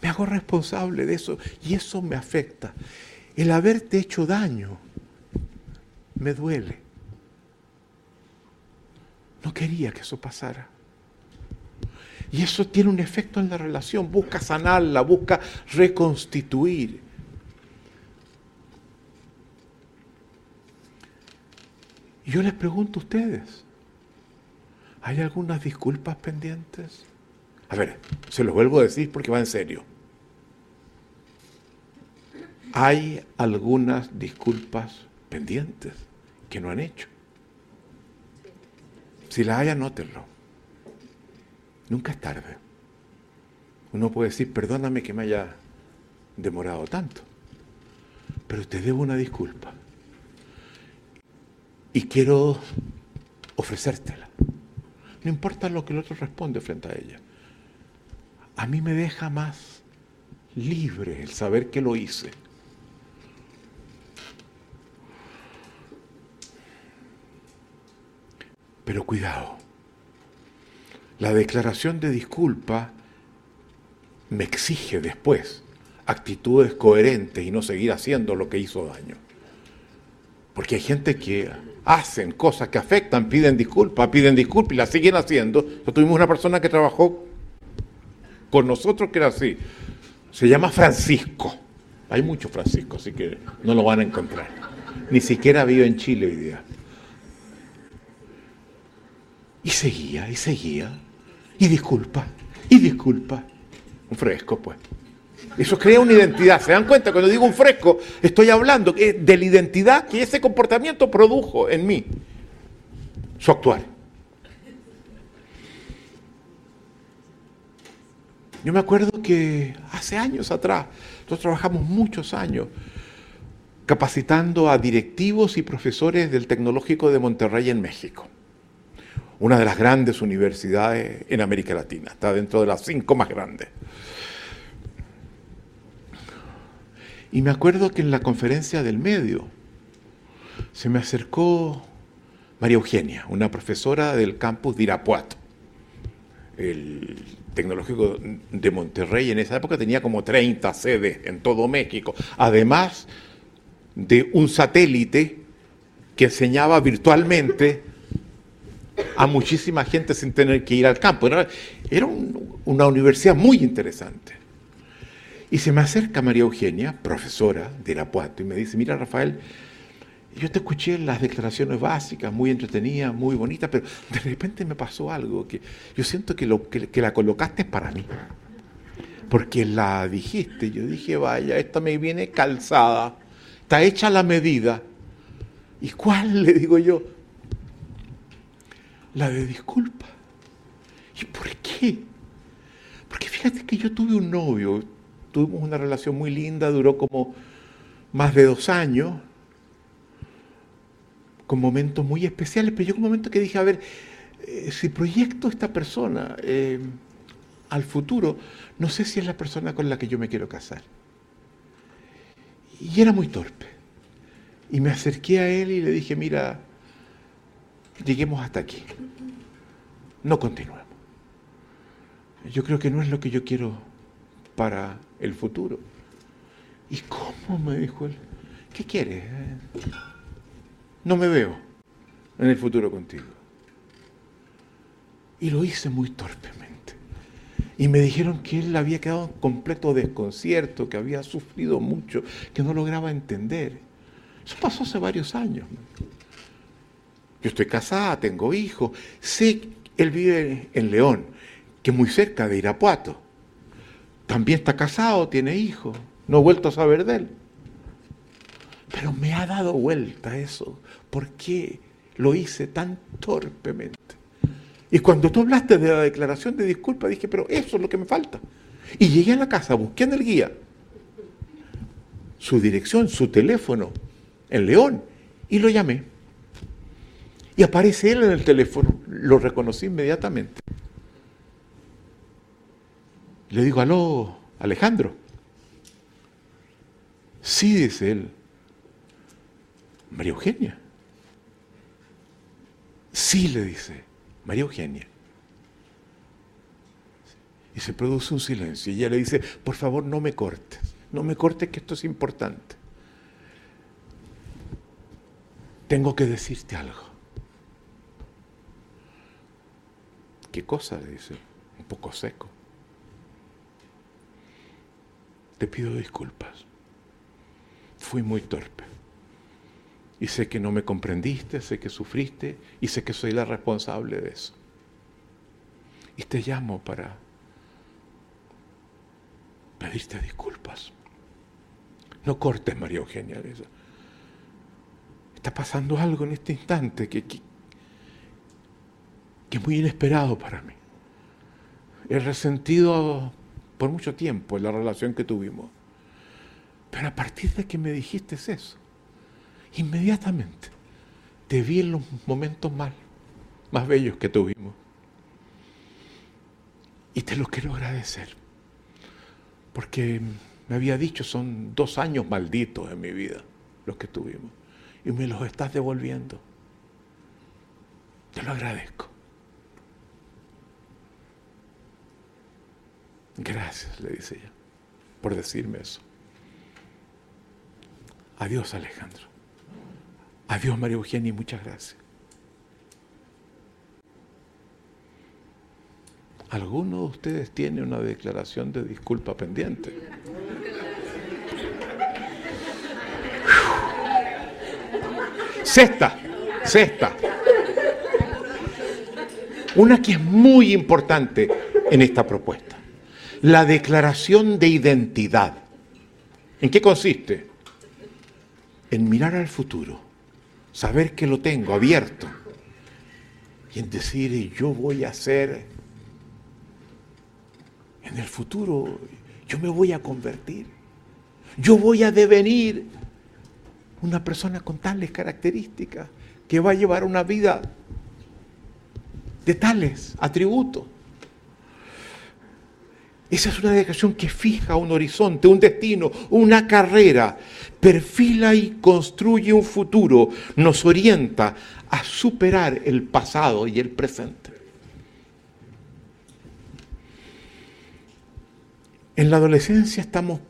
[SPEAKER 1] Me hago responsable de eso y eso me afecta. El haberte hecho daño me duele. No quería que eso pasara. Y eso tiene un efecto en la relación, busca sanarla, busca reconstituir. Y yo les pregunto a ustedes, ¿hay algunas disculpas pendientes? A ver, se los vuelvo a decir porque va en serio. Hay algunas disculpas pendientes que no han hecho. Si las hay, anótenlo. Nunca es tarde. Uno puede decir, perdóname que me haya demorado tanto, pero te debo una disculpa. Y quiero ofrecértela. No importa lo que el otro responde frente a ella. A mí me deja más libre el saber que lo hice. Pero cuidado. La declaración de disculpa me exige después actitudes coherentes y no seguir haciendo lo que hizo daño. Porque hay gente que hacen cosas que afectan, piden disculpas, piden disculpas y las siguen haciendo. Nosotros tuvimos una persona que trabajó con nosotros que era así. Se llama Francisco. Hay muchos Francisco, así que no lo van a encontrar. Ni siquiera vive en Chile hoy día. Y seguía, y seguía y disculpa, y disculpa. Un fresco, pues. Eso crea una identidad. ¿Se dan cuenta? Cuando digo un fresco, estoy hablando de la identidad que ese comportamiento produjo en mí. Su actual. Yo me acuerdo que hace años atrás, nosotros trabajamos muchos años capacitando a directivos y profesores del Tecnológico de Monterrey en México una de las grandes universidades en América Latina, está dentro de las cinco más grandes. Y me acuerdo que en la conferencia del medio se me acercó María Eugenia, una profesora del campus de Irapuato, el Tecnológico de Monterrey en esa época tenía como 30 sedes en todo México, además de un satélite que enseñaba virtualmente a muchísima gente sin tener que ir al campo. Era, una universidad muy interesante. Y se me acerca María Eugenia, profesora de Irapuato, y me dice, mira Rafael, yo te escuché las declaraciones básicas, muy entretenidas, muy bonitas, pero de repente me pasó algo, que yo siento que, lo, que, la colocaste para mí. Porque la dijiste, yo dije, vaya, esta me viene calzada, está hecha la medida. ¿Y cuál? <laughs> Le digo yo, la de disculpa. ¿Y por qué? Porque fíjate que yo tuve un novio, tuvimos una relación muy linda, duró como más de dos años, con momentos muy especiales, pero yo un momento que dije, a ver, eh, si proyecto esta persona eh, al futuro, no sé si es la persona con la que yo me quiero casar. Y era muy torpe. Y me acerqué a él y le dije, mira, lleguemos hasta aquí. No continuemos. Yo creo que no es lo que yo quiero para el futuro. ¿Y cómo? me dijo él. ¿Qué quieres? No me veo en el futuro contigo. Y lo hice muy torpemente. Y me dijeron que él había quedado en completo desconcierto, que había sufrido mucho, que no lograba entender. Eso pasó hace varios años. Yo estoy casada, tengo hijos. Sé, él vive en León, que es muy cerca de Irapuato. También está casado, tiene hijos. No he vuelto a saber de él. Pero me ha dado vuelta eso. ¿Por qué lo hice tan torpemente? Y cuando tú hablaste de la declaración de disculpa, dije, pero eso es lo que me falta. Y llegué a la casa, busqué en el guía su dirección, su teléfono en León y lo llamé. Y aparece él en el teléfono, lo reconocí inmediatamente. Le digo, aló, Alejandro. Sí, dice él. María Eugenia. Sí, le dice, María Eugenia. Y se produce un silencio. Y ella le dice, por favor, no me cortes. No me cortes que esto es importante. Tengo que decirte algo. ¿Qué cosa? Le dice, un poco seco. Te pido disculpas. Fui muy torpe. Y sé que no me comprendiste, sé que sufriste y sé que soy la responsable de eso. Y te llamo para pedirte disculpas. No cortes, María Eugenia. Está pasando algo en este instante que, que es muy inesperado para mí. He resentido por mucho tiempo la relación que tuvimos. Pero a partir de que me dijiste eso, inmediatamente te vi en los momentos más, más bellos que tuvimos. Y te lo quiero agradecer. Porque me había dicho, son dos años malditos en mi vida los que tuvimos. Y me los estás devolviendo. Te lo agradezco. Gracias, le dice ella, por decirme eso. Adiós, Alejandro. Adiós, María Eugenia, y muchas gracias. ¿Alguno de ustedes tiene una declaración de disculpa pendiente? Sexta, sexta. Una que es muy importante en esta propuesta la declaración de identidad. ¿En qué consiste? En mirar al futuro, saber que lo tengo abierto y en decir, yo voy a ser, en el futuro, yo me voy a convertir, yo voy a devenir una persona con tales características que va a llevar una vida de tales atributos. Esa es una declaración que fija un horizonte, un destino, una carrera, perfila y construye un futuro, nos orienta a superar el pasado y el presente. En la adolescencia estamos,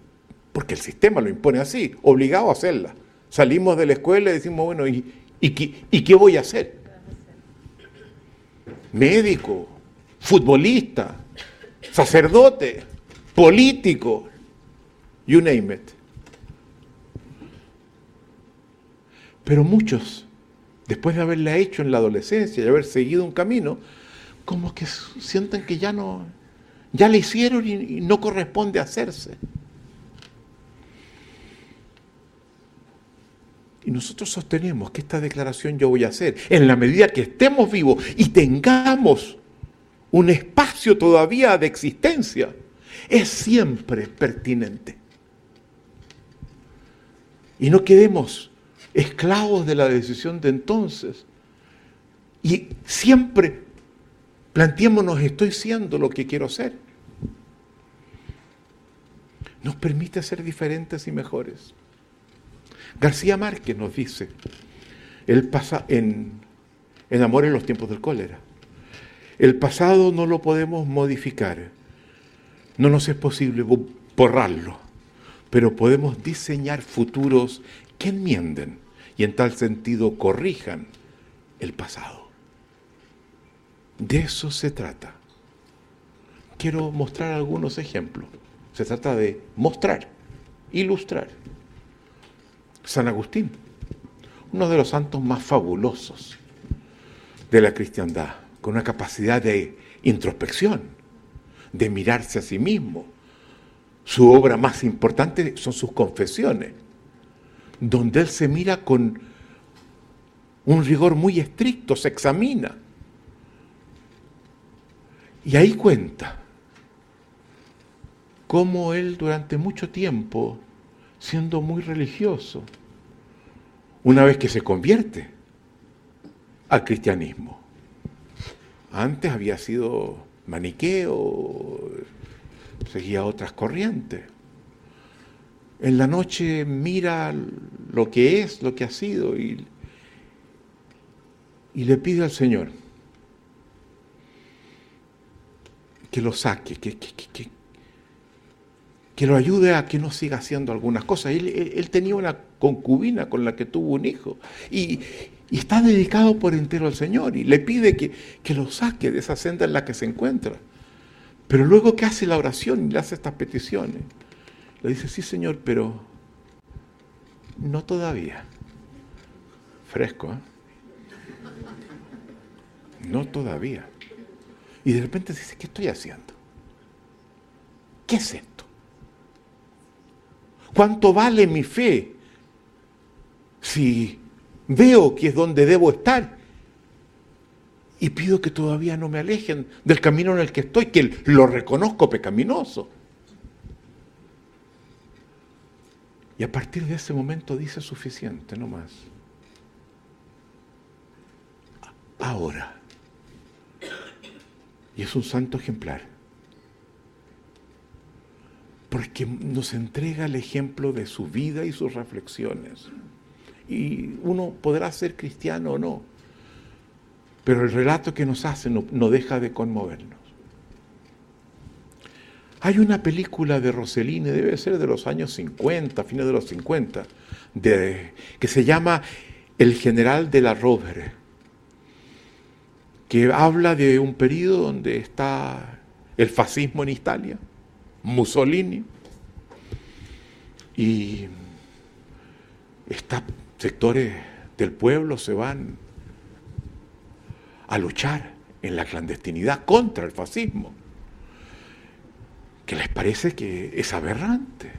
[SPEAKER 1] porque el sistema lo impone así, obligados a hacerla. Salimos de la escuela y decimos, bueno, ¿y, y qué voy a hacer? Médico, futbolista, sacerdote, político, you name it. Pero muchos, después de haberla hecho en la adolescencia y haber seguido un camino, como que sienten que ya no, ya le hicieron y, no corresponde hacerse. Y nosotros sostenemos que esta declaración yo voy a hacer, en la medida que estemos vivos y tengamos un espacio todavía de existencia, es siempre pertinente. Y no quedemos esclavos de la decisión de entonces. Y siempre planteémonos, estoy siendo lo que quiero ser. Nos permite ser diferentes y mejores. García Márquez nos dice, el pasa en, en Amor en los tiempos del cólera, el pasado no lo podemos modificar, no nos es posible borrarlo, pero podemos diseñar futuros que enmienden y en tal sentido corrijan el pasado. De eso se trata. Quiero mostrar algunos ejemplos. Se trata de mostrar, ilustrar. San Agustín, uno de los santos más fabulosos de la cristiandad, con una capacidad de introspección, de mirarse a sí mismo. Su obra más importante son sus confesiones, donde él se mira con un rigor muy estricto, se examina. Y ahí cuenta cómo él durante mucho tiempo, siendo muy religioso, una vez que se convierte al cristianismo, antes había sido maniqueo, seguía otras corrientes. En la noche mira lo que es, lo que ha sido y, y le pide al Señor que lo saque, que, que, que, lo ayude a que no siga haciendo algunas cosas. Él, él, tenía una concubina con la que tuvo un hijo y, y, está dedicado por entero al Señor y le pide que, que lo saque de esa senda en la que se encuentra. Pero luego que hace la oración y le hace estas peticiones, le dice, sí Señor, pero no todavía. Fresco, ¿eh? No todavía. Y de repente dice, ¿qué estoy haciendo? ¿Qué es esto? ¿Cuánto vale mi fe si veo que es donde debo estar y pido que todavía no me alejen del camino en el que estoy, que lo reconozco pecaminoso? Y a partir de ese momento dice suficiente, no más. Ahora y es un santo ejemplar. Porque nos entrega el ejemplo de su vida y sus reflexiones. Y uno podrá ser cristiano o no, pero el relato que nos hace no, deja de conmovernos. Hay una película de Rossellini, debe ser de los años 50, fines de los 50, de, que se llama El general de la Rovere que habla de un periodo donde está el fascismo en Italia, Mussolini, y estos sectores del pueblo se van a luchar en la clandestinidad contra el fascismo, que les parece que es aberrante.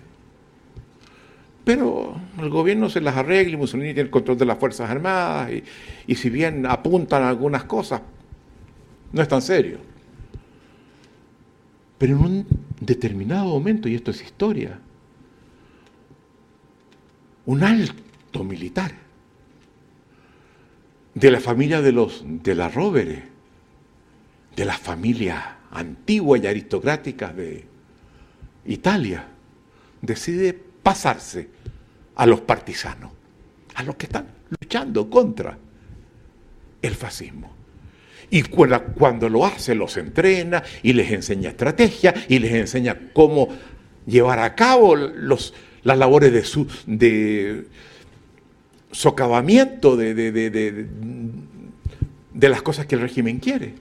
[SPEAKER 1] Pero el gobierno se las arregla y Mussolini tiene el control de las Fuerzas Armadas y, y si bien apuntan algunas cosas, no es tan serio. Pero en un determinado momento, y esto es historia, un alto militar de la familia de los de la Rovere, de las familias antiguas y aristocráticas de Italia, decide pasarse a los partisanos, a los que están luchando contra el fascismo. Y cuando lo hace, los entrena y les enseña estrategia y les enseña cómo llevar a cabo los, las labores de, su, de socavamiento de, de, de, de, las cosas que el régimen quiere.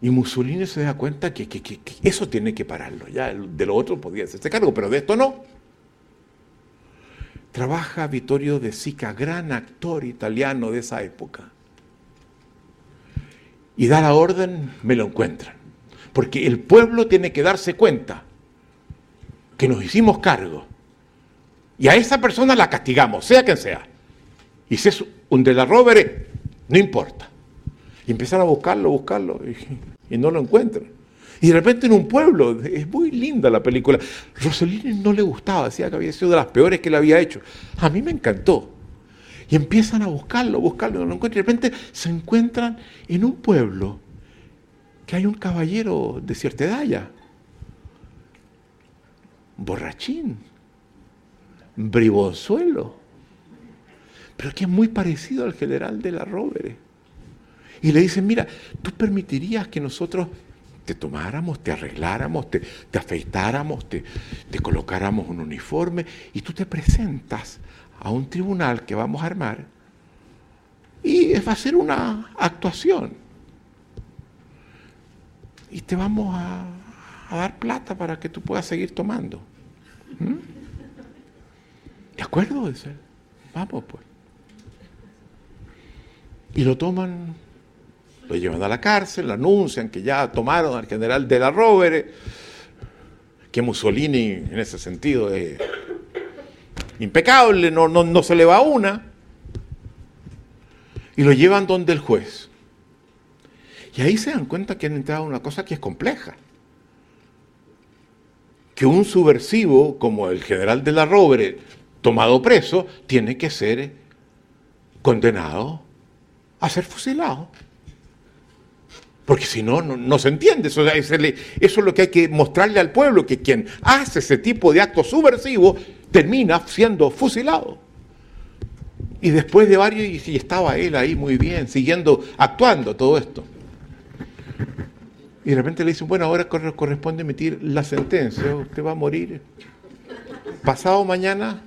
[SPEAKER 1] Y Mussolini se da cuenta que, que, que, eso tiene que pararlo. Ya de lo otro podía hacerse cargo, pero de esto no. Trabaja Vittorio De Sica, gran actor italiano de esa época. Y da la orden, me lo encuentran. Porque el pueblo tiene que darse cuenta que nos hicimos cargo. Y a esa persona la castigamos, sea quien sea. Y si es un de la Rovere, no importa. Y empiezan a buscarlo, buscarlo, y, no lo encuentran. Y de repente en un pueblo, es muy linda la película. Rossellini no le gustaba, decía que había sido de las peores que le había hecho. A mí me encantó. Y empiezan a buscarlo, buscarlo, no lo encuentran. Y de repente se encuentran en un pueblo que hay un caballero de cierta edad borrachín, bribonzuelo, pero que es muy parecido al general de la Rovere. Y le dicen, mira, tú permitirías que nosotros te tomáramos, te arregláramos, te, afeitáramos, te, te colocáramos un uniforme y tú te presentas a un tribunal que vamos a armar y va a ser una actuación. Y te vamos a, dar plata para que tú puedas seguir tomando. ¿De acuerdo? Dice, vamos pues. Y lo toman, lo llevan a la cárcel, lo anuncian que ya tomaron al general de la Rovere, que Mussolini en ese sentido es impecable, no, no, no se le va una. Y lo llevan donde el juez. Y ahí se dan cuenta que han entrado en una cosa que es compleja. Que un subversivo como el general de la Robre, tomado preso, tiene que ser condenado a ser fusilado. Porque si no, no, se entiende. Eso, eso, es lo que hay que mostrarle al pueblo, que quien hace ese tipo de actos subversivos termina siendo fusilado. Y después de varios, y estaba él ahí muy bien, siguiendo, actuando todo esto. Y de repente le dicen, bueno, ahora corresponde emitir la sentencia, usted va a morir pasado mañana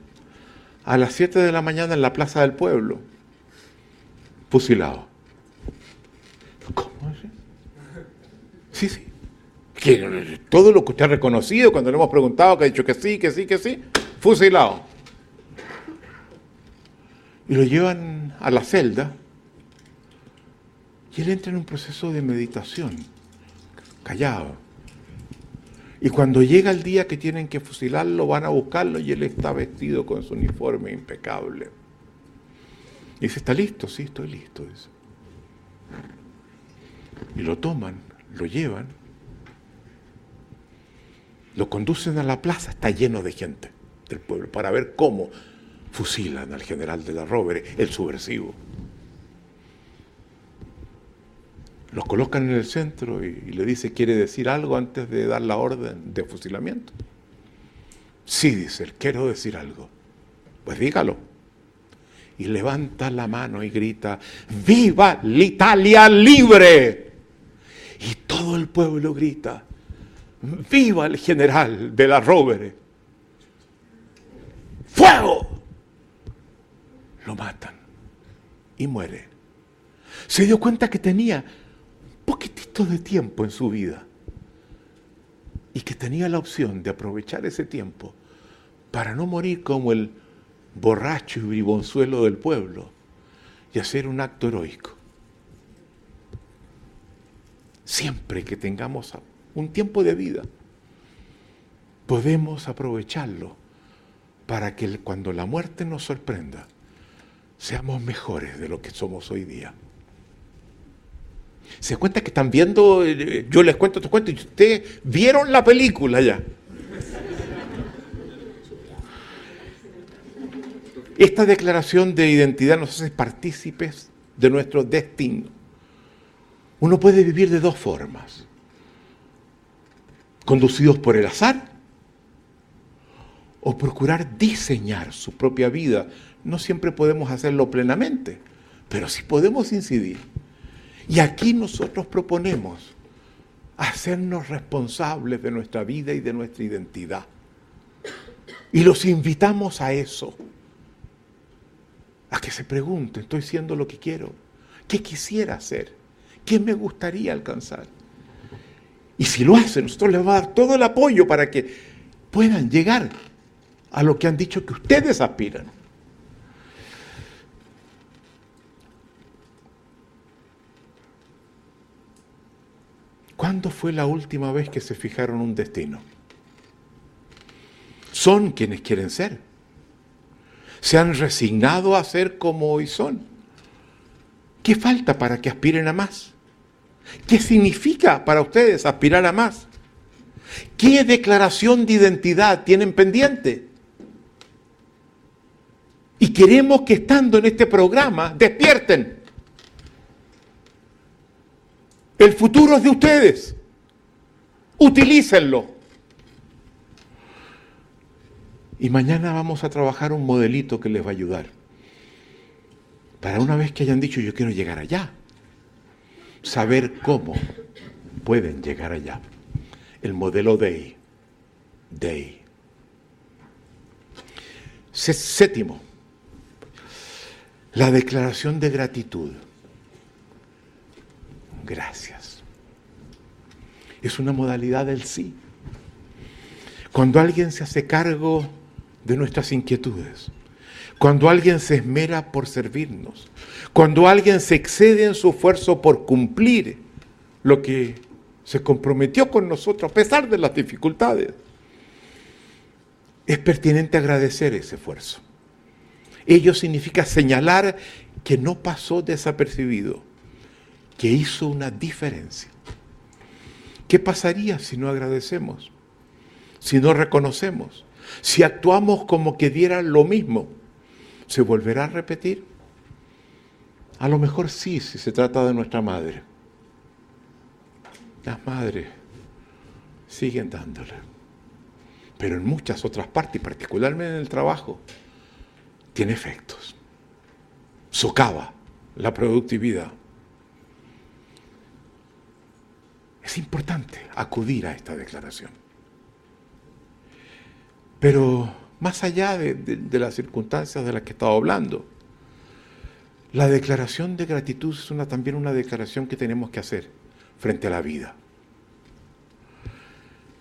[SPEAKER 1] a las 7 de la mañana en la Plaza del Pueblo, fusilado. ¿Cómo es? Sí, sí. Que todo lo que usted ha reconocido cuando le hemos preguntado, que ha dicho que sí, que sí, que sí, fusilado. Y lo llevan a la celda y él entra en un proceso de meditación, callado. Y cuando llega el día que tienen que fusilarlo, van a buscarlo y él está vestido con su uniforme impecable. Y dice, ¿está listo? Sí, estoy listo. Dice. Y lo toman, lo llevan, lo conducen a la plaza, está lleno de gente del pueblo, para ver cómo fusilan al general de la Rovere, el subversivo. Los colocan en el centro y, le dice, ¿quiere decir algo antes de dar la orden de fusilamiento? Sí, dice él, quiero decir algo. Pues dígalo. Y levanta la mano y grita, ¡Viva l'Italia libre! Y todo el pueblo grita, ¡Viva el general de la Rovere! ¡Fuego! Lo matan y muere. Se dio cuenta que tenía poquitito de tiempo en su vida y que tenía la opción de aprovechar ese tiempo para no morir como el borracho y bribonzuelo del pueblo y hacer un acto heroico. Siempre que tengamos un tiempo de vida, podemos aprovecharlo para que cuando la muerte nos sorprenda, seamos mejores de lo que somos hoy día. Se cuenta que están viendo, eh, yo les cuento, te cuento, y ustedes vieron la película ya. Esta declaración de identidad nos hace partícipes de nuestro destino. Uno puede vivir de dos formas. Conducidos por el azar o procurar diseñar su propia vida. No siempre podemos hacerlo plenamente, pero sí podemos incidir. Y aquí nosotros proponemos hacernos responsables de nuestra vida y de nuestra identidad. Y los invitamos a eso, a que se pregunten, estoy siendo lo que quiero, qué quisiera hacer, qué me gustaría alcanzar. Y si lo hacen, nosotros les vamos a dar todo el apoyo para que puedan llegar a lo que han dicho que ustedes aspiran. ¿Cuándo fue la última vez que se fijaron un destino? Son quienes quieren ser. Se han resignado a ser como hoy son. ¿Qué falta para que aspiren a más? ¿Qué significa para ustedes aspirar a más? ¿Qué declaración de identidad tienen pendiente? Y queremos que estando en este programa despierten. El futuro es de ustedes. Utilícenlo. Y mañana vamos a trabajar un modelito que les va a ayudar. Para una vez que hayan dicho yo quiero llegar allá, saber cómo pueden llegar allá. El modelo DEI. DEI. Séptimo, la declaración de gratitud. Gracias. Es una modalidad del sí. Cuando alguien se hace cargo de nuestras inquietudes, cuando alguien se esmera por servirnos, cuando alguien se excede en su esfuerzo por cumplir lo que se comprometió con nosotros a pesar de las dificultades, es pertinente agradecer ese esfuerzo. Ello significa señalar que no pasó desapercibido, que hizo una diferencia. ¿Qué pasaría si no agradecemos? Si no reconocemos? Si actuamos como que diera lo mismo, ¿se volverá a repetir? A lo mejor sí, si se trata de nuestra madre. Las madres siguen dándole. Pero en muchas otras partes, particularmente en el trabajo, tiene efectos. Socava la productividad. Es importante acudir a esta declaración. Pero más allá de, las circunstancias de las que he estado hablando, la declaración de gratitud es también una declaración que tenemos que hacer frente a la vida.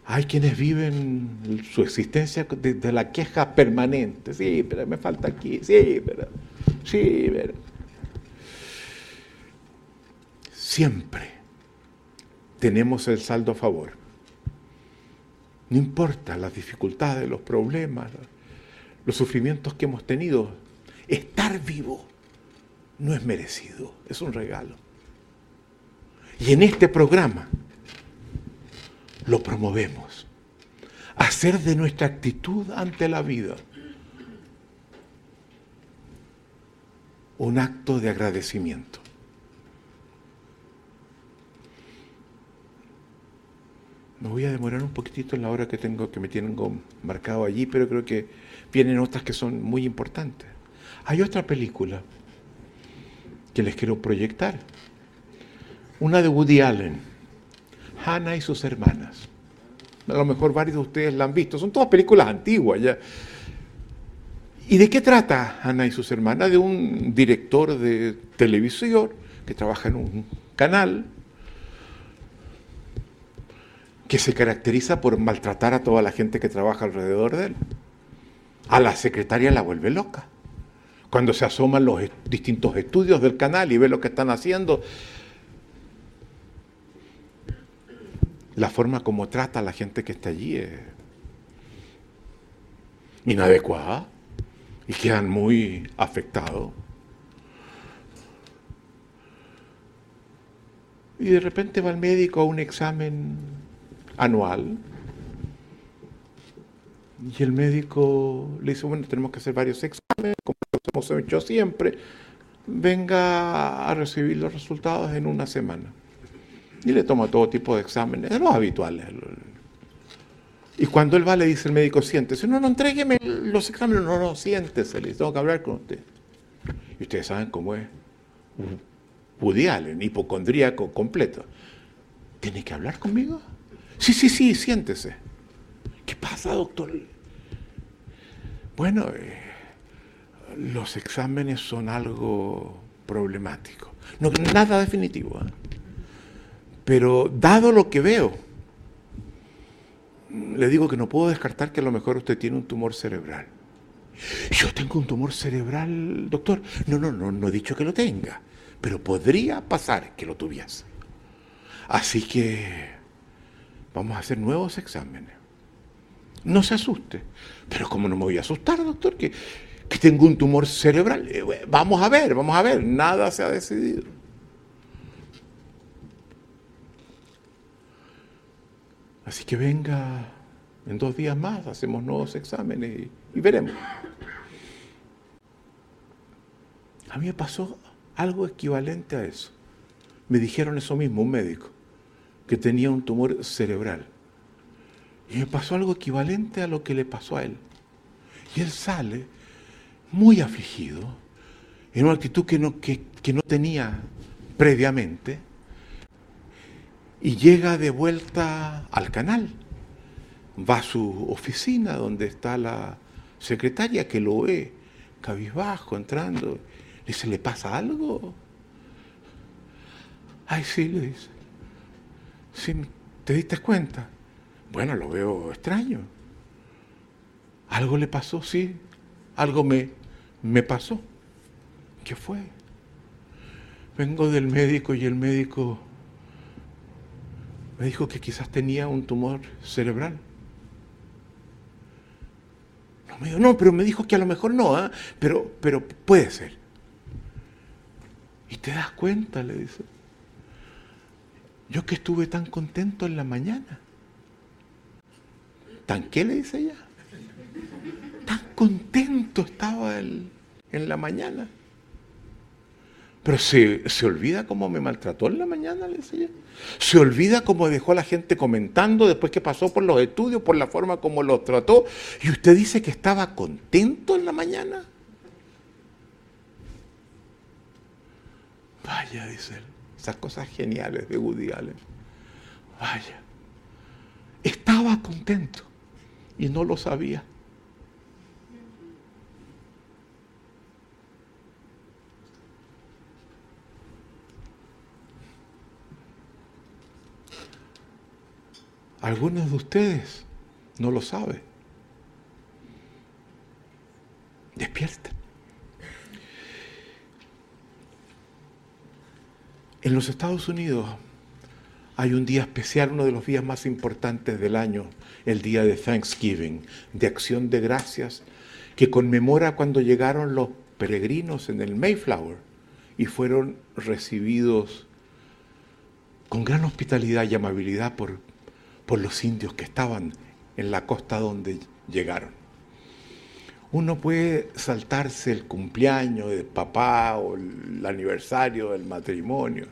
[SPEAKER 1] Hay quienes viven su existencia de, la queja permanente. Sí, pero me falta aquí. Sí, pero. Sí, pero. Siempre tenemos el saldo a favor. No importa las dificultades, los problemas, los sufrimientos que hemos tenido, estar vivo no es merecido, es un regalo. Y en este programa lo promovemos. Hacer de nuestra actitud ante la vida un acto de agradecimiento. Me voy a demorar un poquitito en la hora que tengo que me tienen marcado allí, pero creo que vienen otras que son muy importantes. Hay otra película que les quiero proyectar. Una de Woody Allen, Hannah y sus hermanas. A lo mejor varios de ustedes la han visto, son todas películas antiguas ya. ¿Y de qué trata Hannah y sus hermanas? De un director de televisión que trabaja en un canal que se caracteriza por maltratar a toda la gente que trabaja alrededor de él. A la secretaria la vuelve loca cuando se asoman los distintos estudios del canal y ve lo que están haciendo, la forma como trata a la gente que está allí es inadecuada y quedan muy afectados. Y de repente va el médico a un examen anual y el médico le dice, bueno, tenemos que hacer varios exámenes, como hemos hecho siempre, venga a recibir los resultados en una semana. Y le toma todo tipo de exámenes, los habituales. Y cuando él va, le dice el médico, siéntese. No, no, entrégueme los exámenes. No, no, siéntese, le tengo que hablar con usted. Y ustedes saben cómo es. Woody Allen, hipocondríaco completo. ¿Tiene que hablar conmigo? Sí, sí, sí, siéntese. ¿Qué pasa, doctor? Bueno, eh, los exámenes son algo problemático. No, nada definitivo. ¿eh? Pero dado lo que veo, le digo que no puedo descartar que a lo mejor usted tiene un tumor cerebral. Yo tengo un tumor cerebral, doctor. No, no, no, no he dicho que lo tenga, pero podría pasar que lo tuviese. Así que vamos a hacer nuevos exámenes. No se asuste. Pero ¿cómo no me voy a asustar, doctor? Que, que tengo un tumor cerebral. Eh, vamos a ver, vamos a ver. Nada se ha decidido. Así que venga en dos días más, hacemos nuevos exámenes y, veremos. A mí me pasó algo equivalente a eso. Me dijeron eso mismo, un médico, que tenía un tumor cerebral. Y me pasó algo equivalente a lo que le pasó a él. Y él sale muy afligido, en una actitud que no, que, que no tenía previamente, y llega de vuelta al canal. Va a su oficina donde está la secretaria que lo ve cabizbajo entrando. Le dice, ¿le pasa algo? Ay, sí, le dice. Sí, ¿te diste cuenta? Bueno, lo veo extraño. ¿Algo le pasó? Sí, algo me, me pasó. ¿Qué fue? Vengo del médico y el médico me dijo que quizás tenía un tumor cerebral. No, me dijo, no, pero me dijo que a lo mejor no, ¿ah? pero, pero puede ser. Y te das cuenta, le dice. Yo que estuve tan contento en la mañana. ¿Tan qué le dice ella? Tan contento estaba en la mañana. Pero se, se, olvida cómo me maltrató en la mañana, le decía. Se olvida cómo dejó a la gente comentando después que pasó por los estudios, por la forma como los trató. Y usted dice que estaba contento en la mañana. Vaya, dice él. Esas cosas geniales de Woody Allen. Vaya. Estaba contento y no lo sabía. Algunos de ustedes no lo saben. Despierten. En los Estados Unidos hay un día especial, uno de los días más importantes del año, el día de Thanksgiving, de acción de gracias, que conmemora cuando llegaron los peregrinos en el Mayflower y fueron recibidos con gran hospitalidad y amabilidad por por los indios que estaban en la costa donde llegaron. Uno puede saltarse el cumpleaños del papá o el aniversario del matrimonio,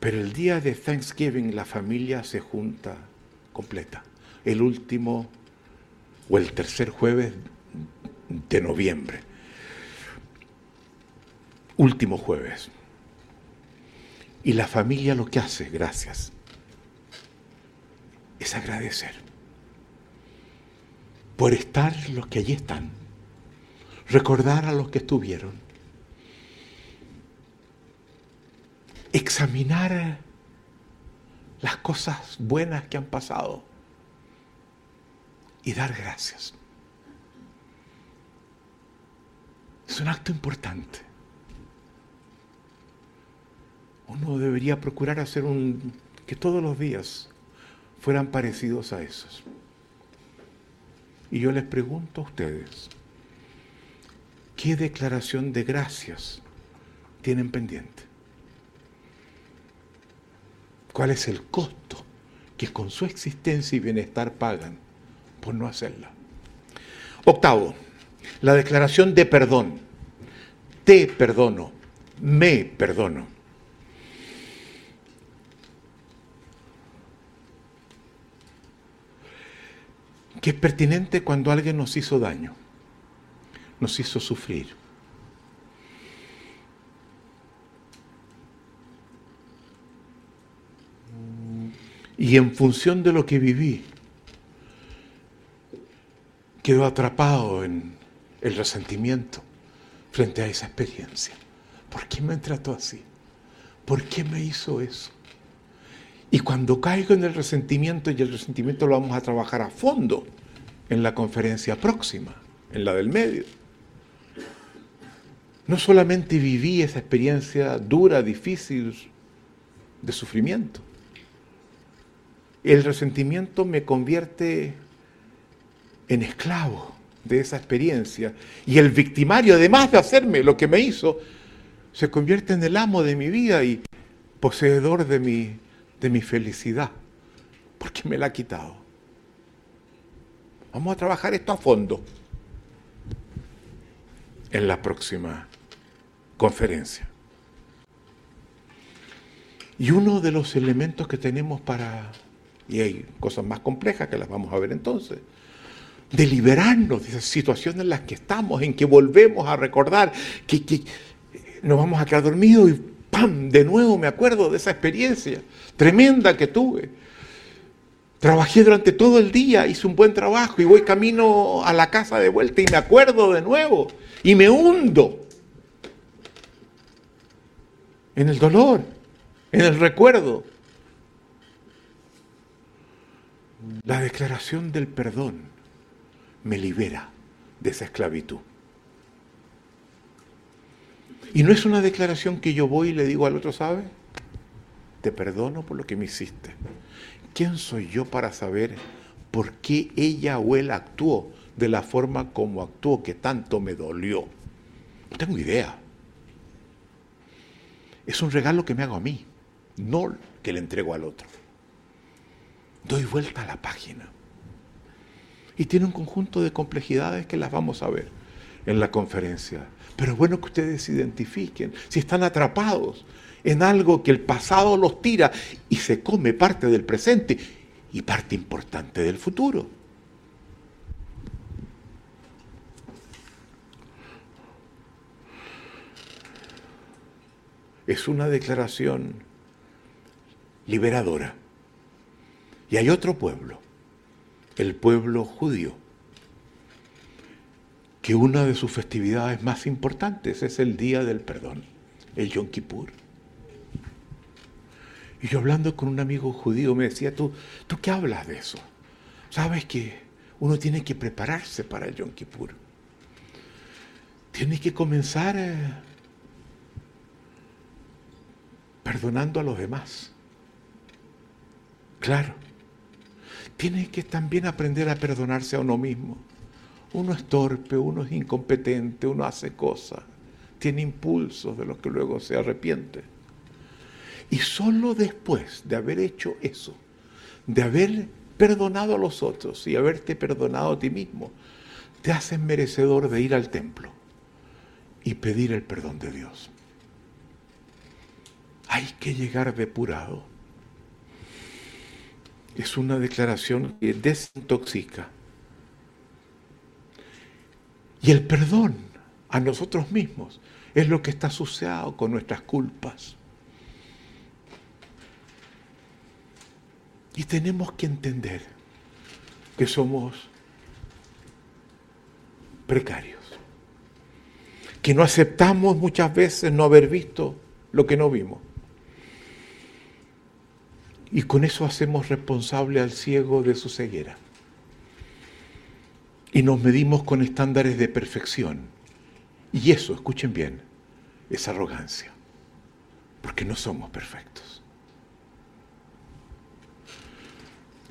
[SPEAKER 1] pero el día de Thanksgiving la familia se junta completa. El último o el tercer jueves de noviembre. Último jueves. Y la familia lo que hace, gracias, es agradecer por estar los que allí están, recordar a los que estuvieron, examinar las cosas buenas que han pasado y dar gracias. Es un acto importante. Uno debería procurar hacer un que todos los días fueran parecidos a esos. Y yo les pregunto a ustedes, ¿qué declaración de gracias tienen pendiente? ¿Cuál es el costo que con su existencia y bienestar pagan por no hacerla? Octavo, la declaración de perdón. Te perdono, me perdono. que es pertinente cuando alguien nos hizo daño, nos hizo sufrir. Y en función de lo que viví, quedo atrapado en el resentimiento frente a esa experiencia. ¿Por qué me trató así? ¿Por qué me hizo eso? Y cuando caigo en el resentimiento, y el resentimiento lo vamos a trabajar a fondo en la conferencia próxima, en la del medio. No solamente viví esa experiencia dura, difícil, de sufrimiento. El resentimiento me convierte en esclavo de esa experiencia. Y el victimario, además de hacerme lo que me hizo, se convierte en el amo de mi vida y poseedor de mi de mi felicidad, porque me la ha quitado. Vamos a trabajar esto a fondo en la próxima conferencia. Y uno de los elementos que tenemos para, y hay cosas más complejas que las vamos a ver entonces, de liberarnos de esas situaciones en las que estamos, en que volvemos a recordar que, que nos vamos a quedar dormidos y ¡pam! De nuevo me acuerdo de esa experiencia tremenda que tuve. Trabajé durante todo el día, hice un buen trabajo y voy camino a la casa de vuelta y me acuerdo de nuevo y me hundo en el dolor, en el recuerdo. La declaración del perdón me libera de esa esclavitud. Y no es una declaración que yo voy y le digo al otro, ¿sabe? Te perdono por lo que me hiciste. ¿Quién soy yo para saber por qué ella o él actuó de la forma como actuó que tanto me dolió? No tengo idea. Es un regalo que me hago a mí, no que le entrego al otro. Doy vuelta a la página. Y tiene un conjunto de complejidades que las vamos a ver en la conferencia. Pero es bueno que ustedes se identifiquen. Si están atrapados en algo que el pasado los tira y se come parte del presente y parte importante del futuro. Es una declaración liberadora. Y hay otro pueblo, el pueblo judío, que una de sus festividades más importantes es el Día del Perdón, el Yom Kippur. Y yo hablando con un amigo judío me decía, ¿tú, ¿tú qué hablas de eso? Sabes que uno tiene que prepararse para el Yom Kippur. Tiene que comenzar eh, perdonando a los demás. Claro. Tiene que también aprender a perdonarse a uno mismo. Uno es torpe, uno es incompetente, uno hace cosas, tiene impulsos de los que luego se arrepiente. Y solo después de haber hecho eso, de haber perdonado a los otros y haberte perdonado a ti mismo, te haces merecedor de ir al templo y pedir el perdón de Dios. Hay que llegar depurado. Es una declaración que desintoxica y el perdón a nosotros mismos es lo que está asociado con nuestras culpas. Y tenemos que entender que somos precarios, que no aceptamos muchas veces no haber visto lo que no vimos. Y con eso hacemos responsable al ciego de su ceguera y nos medimos con estándares de perfección. Y eso, escuchen bien, es arrogancia, porque no somos perfectos.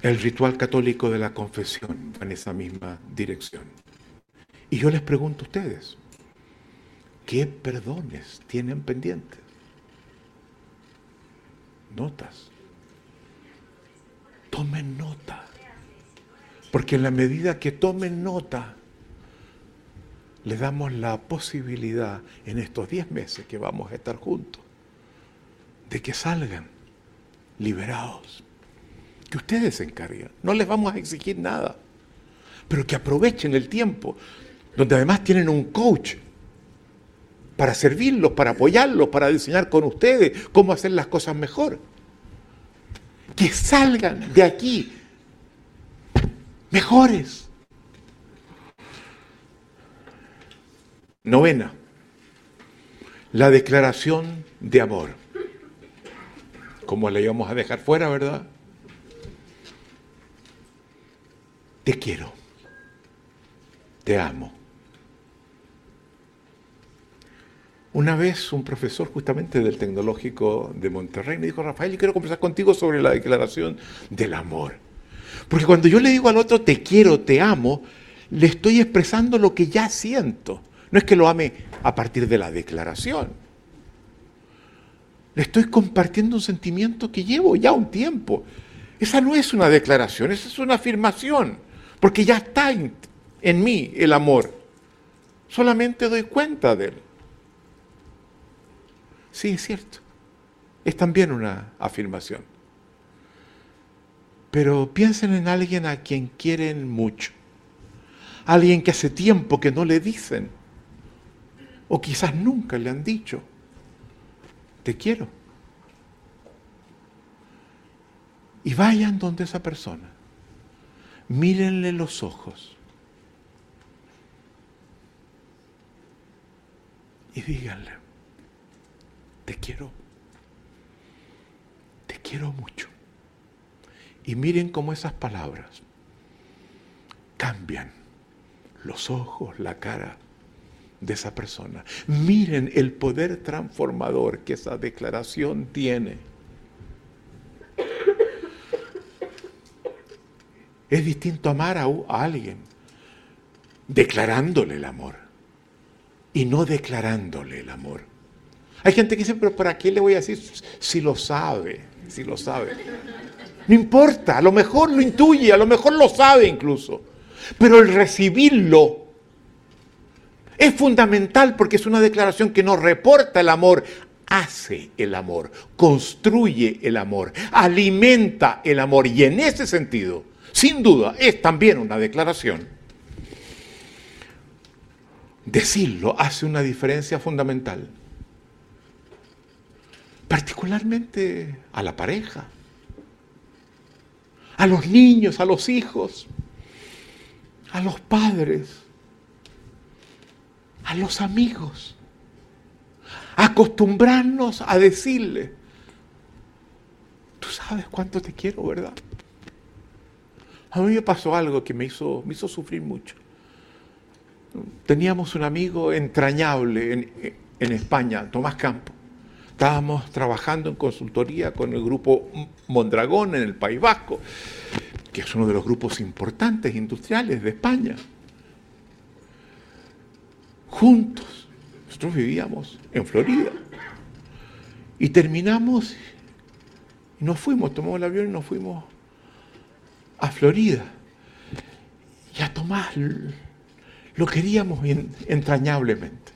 [SPEAKER 1] El ritual católico de la confesión va en esa misma dirección. Y yo les pregunto a ustedes, ¿qué perdones tienen pendientes? Notas. Tomen nota. Porque en la medida que tomen nota, le damos la posibilidad en estos 10 meses que vamos a estar juntos, de que salgan liberados. Que ustedes se encarguen. No les vamos a exigir nada. Pero que aprovechen el tiempo, donde además tienen un coach para servirlos, para apoyarlos, para diseñar con ustedes cómo hacer las cosas mejor que salgan de aquí mejores. Novena, la declaración de amor. Como la íbamos a dejar fuera, ¿verdad? Te quiero, te amo. Una vez un profesor justamente del Tecnológico de Monterrey me dijo, Rafael, yo quiero conversar contigo sobre la declaración del amor. Porque cuando yo le digo al otro, te quiero, te amo, le estoy expresando lo que ya siento. No es que lo ame a partir de la declaración. Le estoy compartiendo un sentimiento que llevo ya un tiempo. Esa no es una declaración, esa es una afirmación. Porque ya está en, en mí el amor. Solamente doy cuenta de él. Sí, es cierto. Es también una afirmación. Pero piensen en alguien a quien quieren mucho. Alguien que hace tiempo que no le dicen. O quizás nunca le han dicho. Te quiero. Y vayan donde esa persona. Mírenle los ojos. Y díganle, te quiero, te quiero mucho. Y miren cómo esas palabras cambian los ojos, la cara de esa persona. Miren el poder transformador que esa declaración tiene. Es distinto amar a, alguien declarándole el amor y no declarándole el amor. Hay gente que dice, pero ¿para qué le voy a decir si lo sabe? Si lo sabe. No importa, a lo mejor lo intuye, a lo mejor lo sabe incluso. Pero el recibirlo es fundamental porque es una declaración que no reporta el amor, hace el amor, construye el amor, alimenta el amor. Y en ese sentido, sin duda, es también una declaración. Decirlo hace una diferencia fundamental particularmente a la pareja, a los niños, a los hijos, a los padres, a los amigos. Acostumbrarnos a decirle, tú sabes cuánto te quiero, ¿verdad? A mí me pasó algo que me hizo, me hizo sufrir mucho. Teníamos un amigo entrañable en, en España, Tomás Campo. Estábamos trabajando en consultoría con el grupo Mondragón en el País Vasco, que es uno de los grupos importantes industriales de España. Juntos, nosotros vivíamos en Florida. Y terminamos, nos fuimos, tomamos el avión y nos fuimos a Florida. Y a Tomás lo queríamos entrañablemente.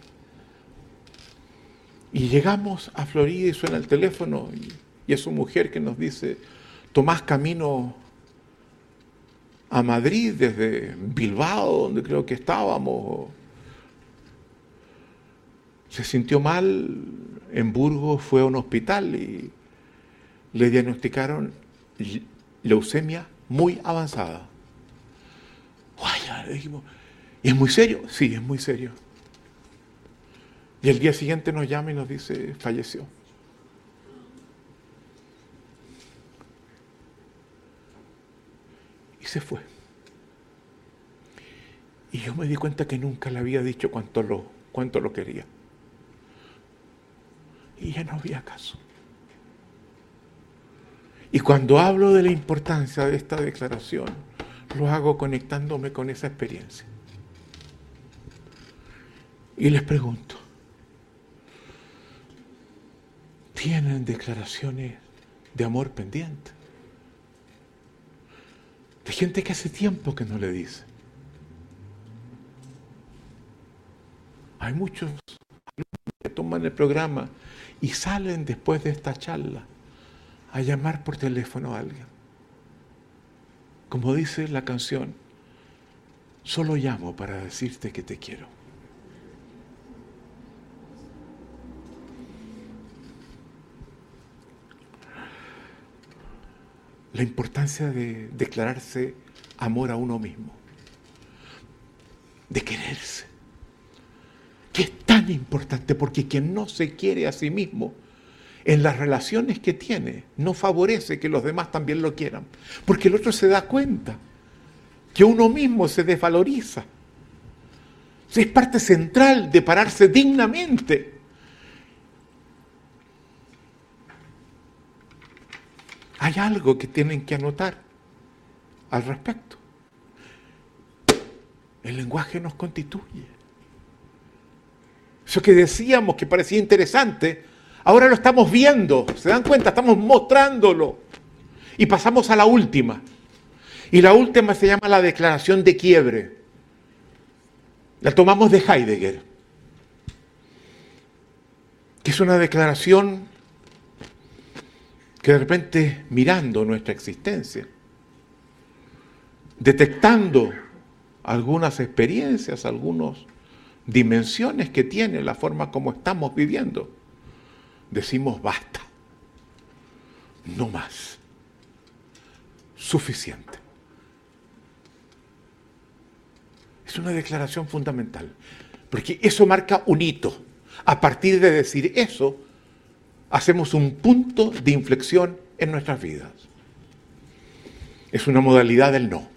[SPEAKER 1] Y llegamos a Florida y suena el teléfono y, es su mujer que nos dice, tomás camino a Madrid desde Bilbao, donde creo que estábamos. Se sintió mal en Burgos, fue a un hospital y le diagnosticaron leucemia muy avanzada. Le dijimos, ¿y es muy serio? Sí, es muy serio. Y el día siguiente nos llama y nos dice, falleció. Y se fue. Y yo me di cuenta que nunca le había dicho cuánto lo, cuánto lo quería. Y ya no había caso. Y cuando hablo de la importancia de esta declaración, lo hago conectándome con esa experiencia. Y les pregunto, tienen declaraciones de amor pendiente. De gente que hace tiempo que no le dice. Hay muchos que toman el programa y salen después de esta charla a llamar por teléfono a alguien. Como dice la canción, solo llamo para decirte que te quiero. La importancia de declararse amor a uno mismo, de quererse, que es tan importante porque quien no se quiere a sí mismo, en las relaciones que tiene, no favorece que los demás también lo quieran, porque el otro se da cuenta que uno mismo se desvaloriza. Es parte central de pararse dignamente. Hay algo que tienen que anotar al respecto. El lenguaje nos constituye. Eso que decíamos que parecía interesante, ahora lo estamos viendo. ¿Se dan cuenta? Estamos mostrándolo. Y pasamos a la última. Y la última se llama la declaración de quiebre. La tomamos de Heidegger, que es una declaración que de repente mirando nuestra existencia, detectando algunas experiencias, algunas dimensiones que tiene la forma como estamos viviendo, decimos basta, no más, suficiente. Es una declaración fundamental, porque eso marca un hito. A partir de decir eso, hacemos un punto de inflexión en nuestras vidas. Es una modalidad del no.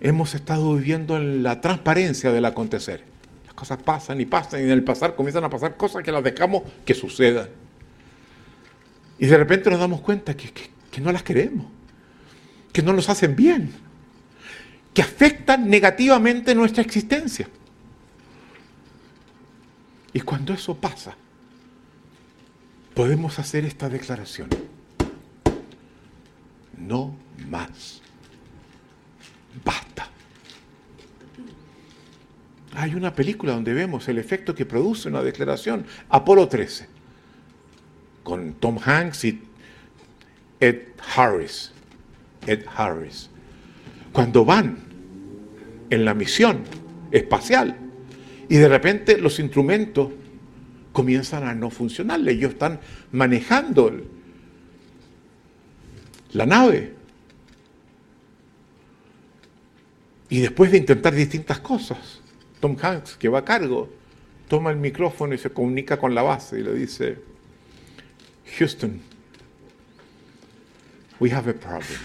[SPEAKER 1] Hemos estado viviendo en la transparencia del acontecer. Las cosas pasan y pasan y en el pasar comienzan a pasar cosas que las dejamos que sucedan. Y de repente nos damos cuenta que, que no las queremos que no nos hacen bien, que afectan negativamente nuestra existencia. Y cuando eso pasa, podemos hacer esta declaración. No más. Basta. Hay una película donde vemos el efecto que produce una declaración, Apolo 13, con Tom Hanks y Ed Harris. Ed Harris. Cuando van en la misión espacial y de repente los instrumentos comienzan a no funcionar, ellos están manejando la nave. Y después de intentar distintas cosas, Tom Hanks, que va a cargo, toma el micrófono y se comunica con la base y le dice, Houston, we have a problem.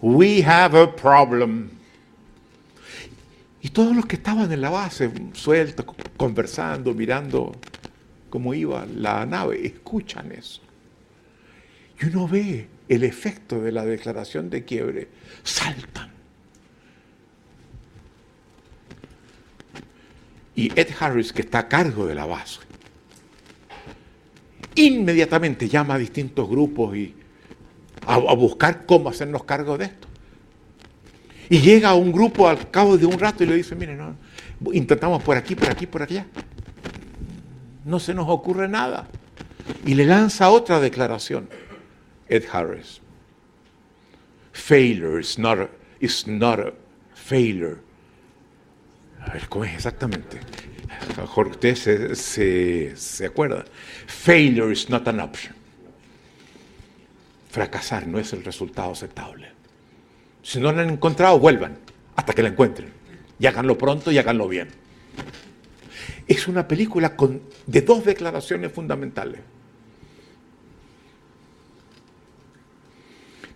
[SPEAKER 1] We have a problem. Y todos los que estaban en la base, sueltos, conversando, mirando cómo iba la nave, escuchan eso. Y uno ve el efecto de la declaración de quiebre. Saltan. Y Ed Harris, que está a cargo de la base, inmediatamente llama a distintos grupos y a, buscar cómo hacernos cargo de esto. Y llega a un grupo al cabo de un rato y le dice, miren, no, intentamos por aquí, por aquí, por allá. No se nos ocurre nada. Y le lanza otra declaración, Ed Harris. Failure is not a, is not failure. A ver, ¿cómo es exactamente? A mejor ustedes se, se, se acuerdan. Failure is not an option. Fracasar no es el resultado aceptable. Si no la han encontrado, vuelvan hasta que la encuentren. Y háganlo pronto y háganlo bien. Es una película con, de dos declaraciones fundamentales.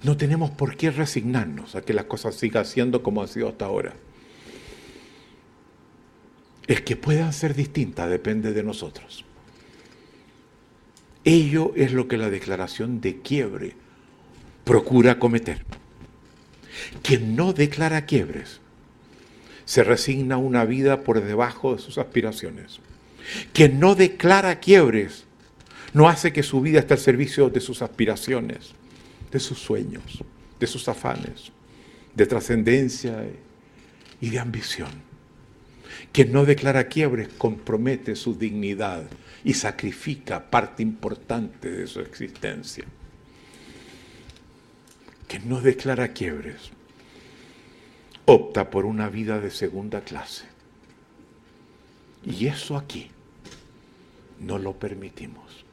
[SPEAKER 1] No tenemos por qué resignarnos a que la cosa siga siendo como ha sido hasta ahora. El que puedan ser distintas depende de nosotros. Ello es lo que la declaración de quiebre procura cometer. Quien no declara quiebres se resigna una vida por debajo de sus aspiraciones. Quien no declara quiebres no hace que su vida esté al servicio de sus aspiraciones, de sus sueños, de sus afanes, de trascendencia y de ambición. Quien no declara quiebres compromete su dignidad y sacrifica parte importante de su existencia que no declara quiebres, opta por una vida de segunda clase. Y eso aquí no lo permitimos.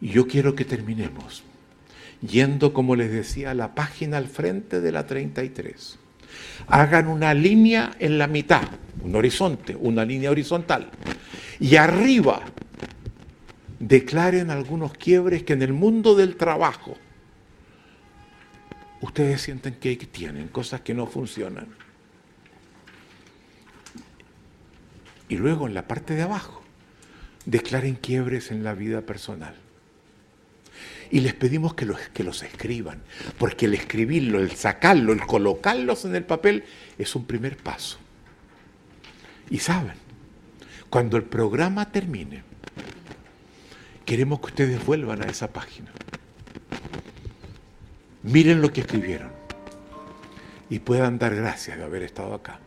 [SPEAKER 1] Y yo quiero que terminemos yendo, como les decía, a la página al frente de la 33. Hagan una línea en la mitad, un horizonte, una línea horizontal. Y arriba declaren algunos quiebres que en el mundo del trabajo ustedes sienten que tienen, cosas que no funcionan. Y luego en la parte de abajo, declaren quiebres en la vida personal. Y les pedimos que los, que los escriban, porque el escribirlo, el sacarlo, el colocarlos en el papel es un primer paso. Y saben, cuando el programa termine, queremos que ustedes vuelvan a esa página. Miren lo que escribieron y puedan dar gracias de haber estado acá.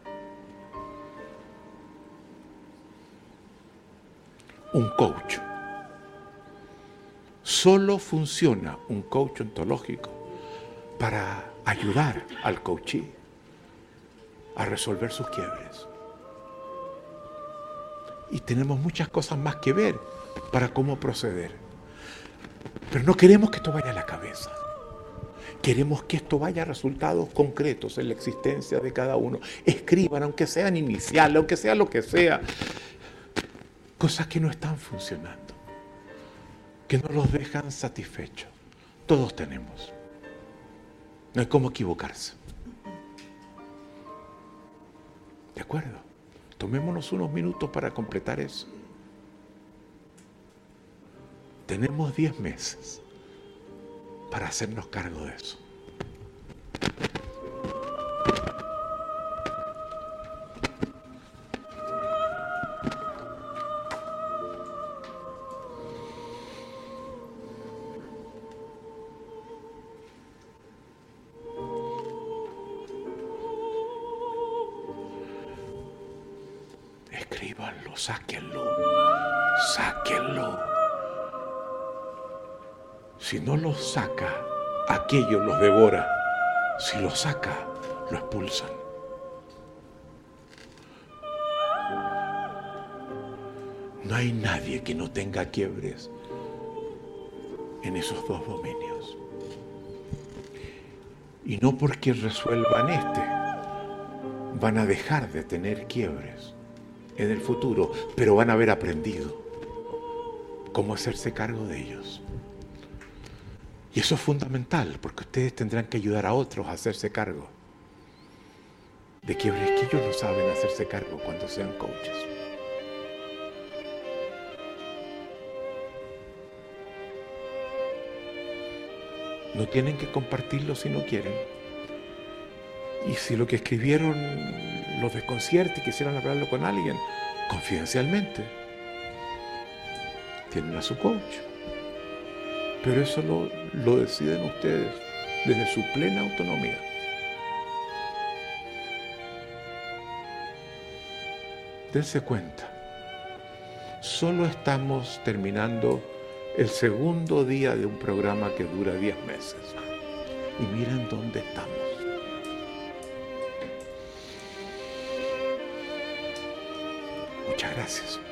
[SPEAKER 1] Un coach Solo funciona un coach ontológico para ayudar al coachee a resolver sus quiebres. Y tenemos muchas cosas más que ver para cómo proceder. Pero no queremos que esto vaya a la cabeza. Queremos que esto vaya a resultados concretos en la existencia de cada uno. Escriban, aunque sean iniciales, aunque sea lo que sea, cosas que no están funcionando que no los dejan satisfechos. Todos tenemos. No hay cómo equivocarse. ¿De acuerdo? Tomémonos unos minutos para completar eso. Tenemos 10 meses para hacernos cargo de eso. Aquello los devora. Si los saca, lo expulsan. No hay nadie que no tenga quiebres en esos dos dominios. Y no porque resuelvan este, van a dejar de tener quiebres en el futuro, pero van a haber aprendido cómo hacerse cargo de ellos. Y eso es fundamental, porque ustedes tendrán que ayudar a otros a hacerse cargo de quiebres que ellos no saben hacerse cargo cuando sean coaches. No tienen que compartirlo si no quieren. Y si lo que escribieron los desconcierta y quisieran hablarlo con alguien confidencialmente, tienen a su coach. Pero eso lo, lo deciden ustedes desde su plena autonomía. Dense cuenta, solo estamos terminando el segundo día de un programa que dura 10 meses. Y miren dónde estamos. Muchas gracias.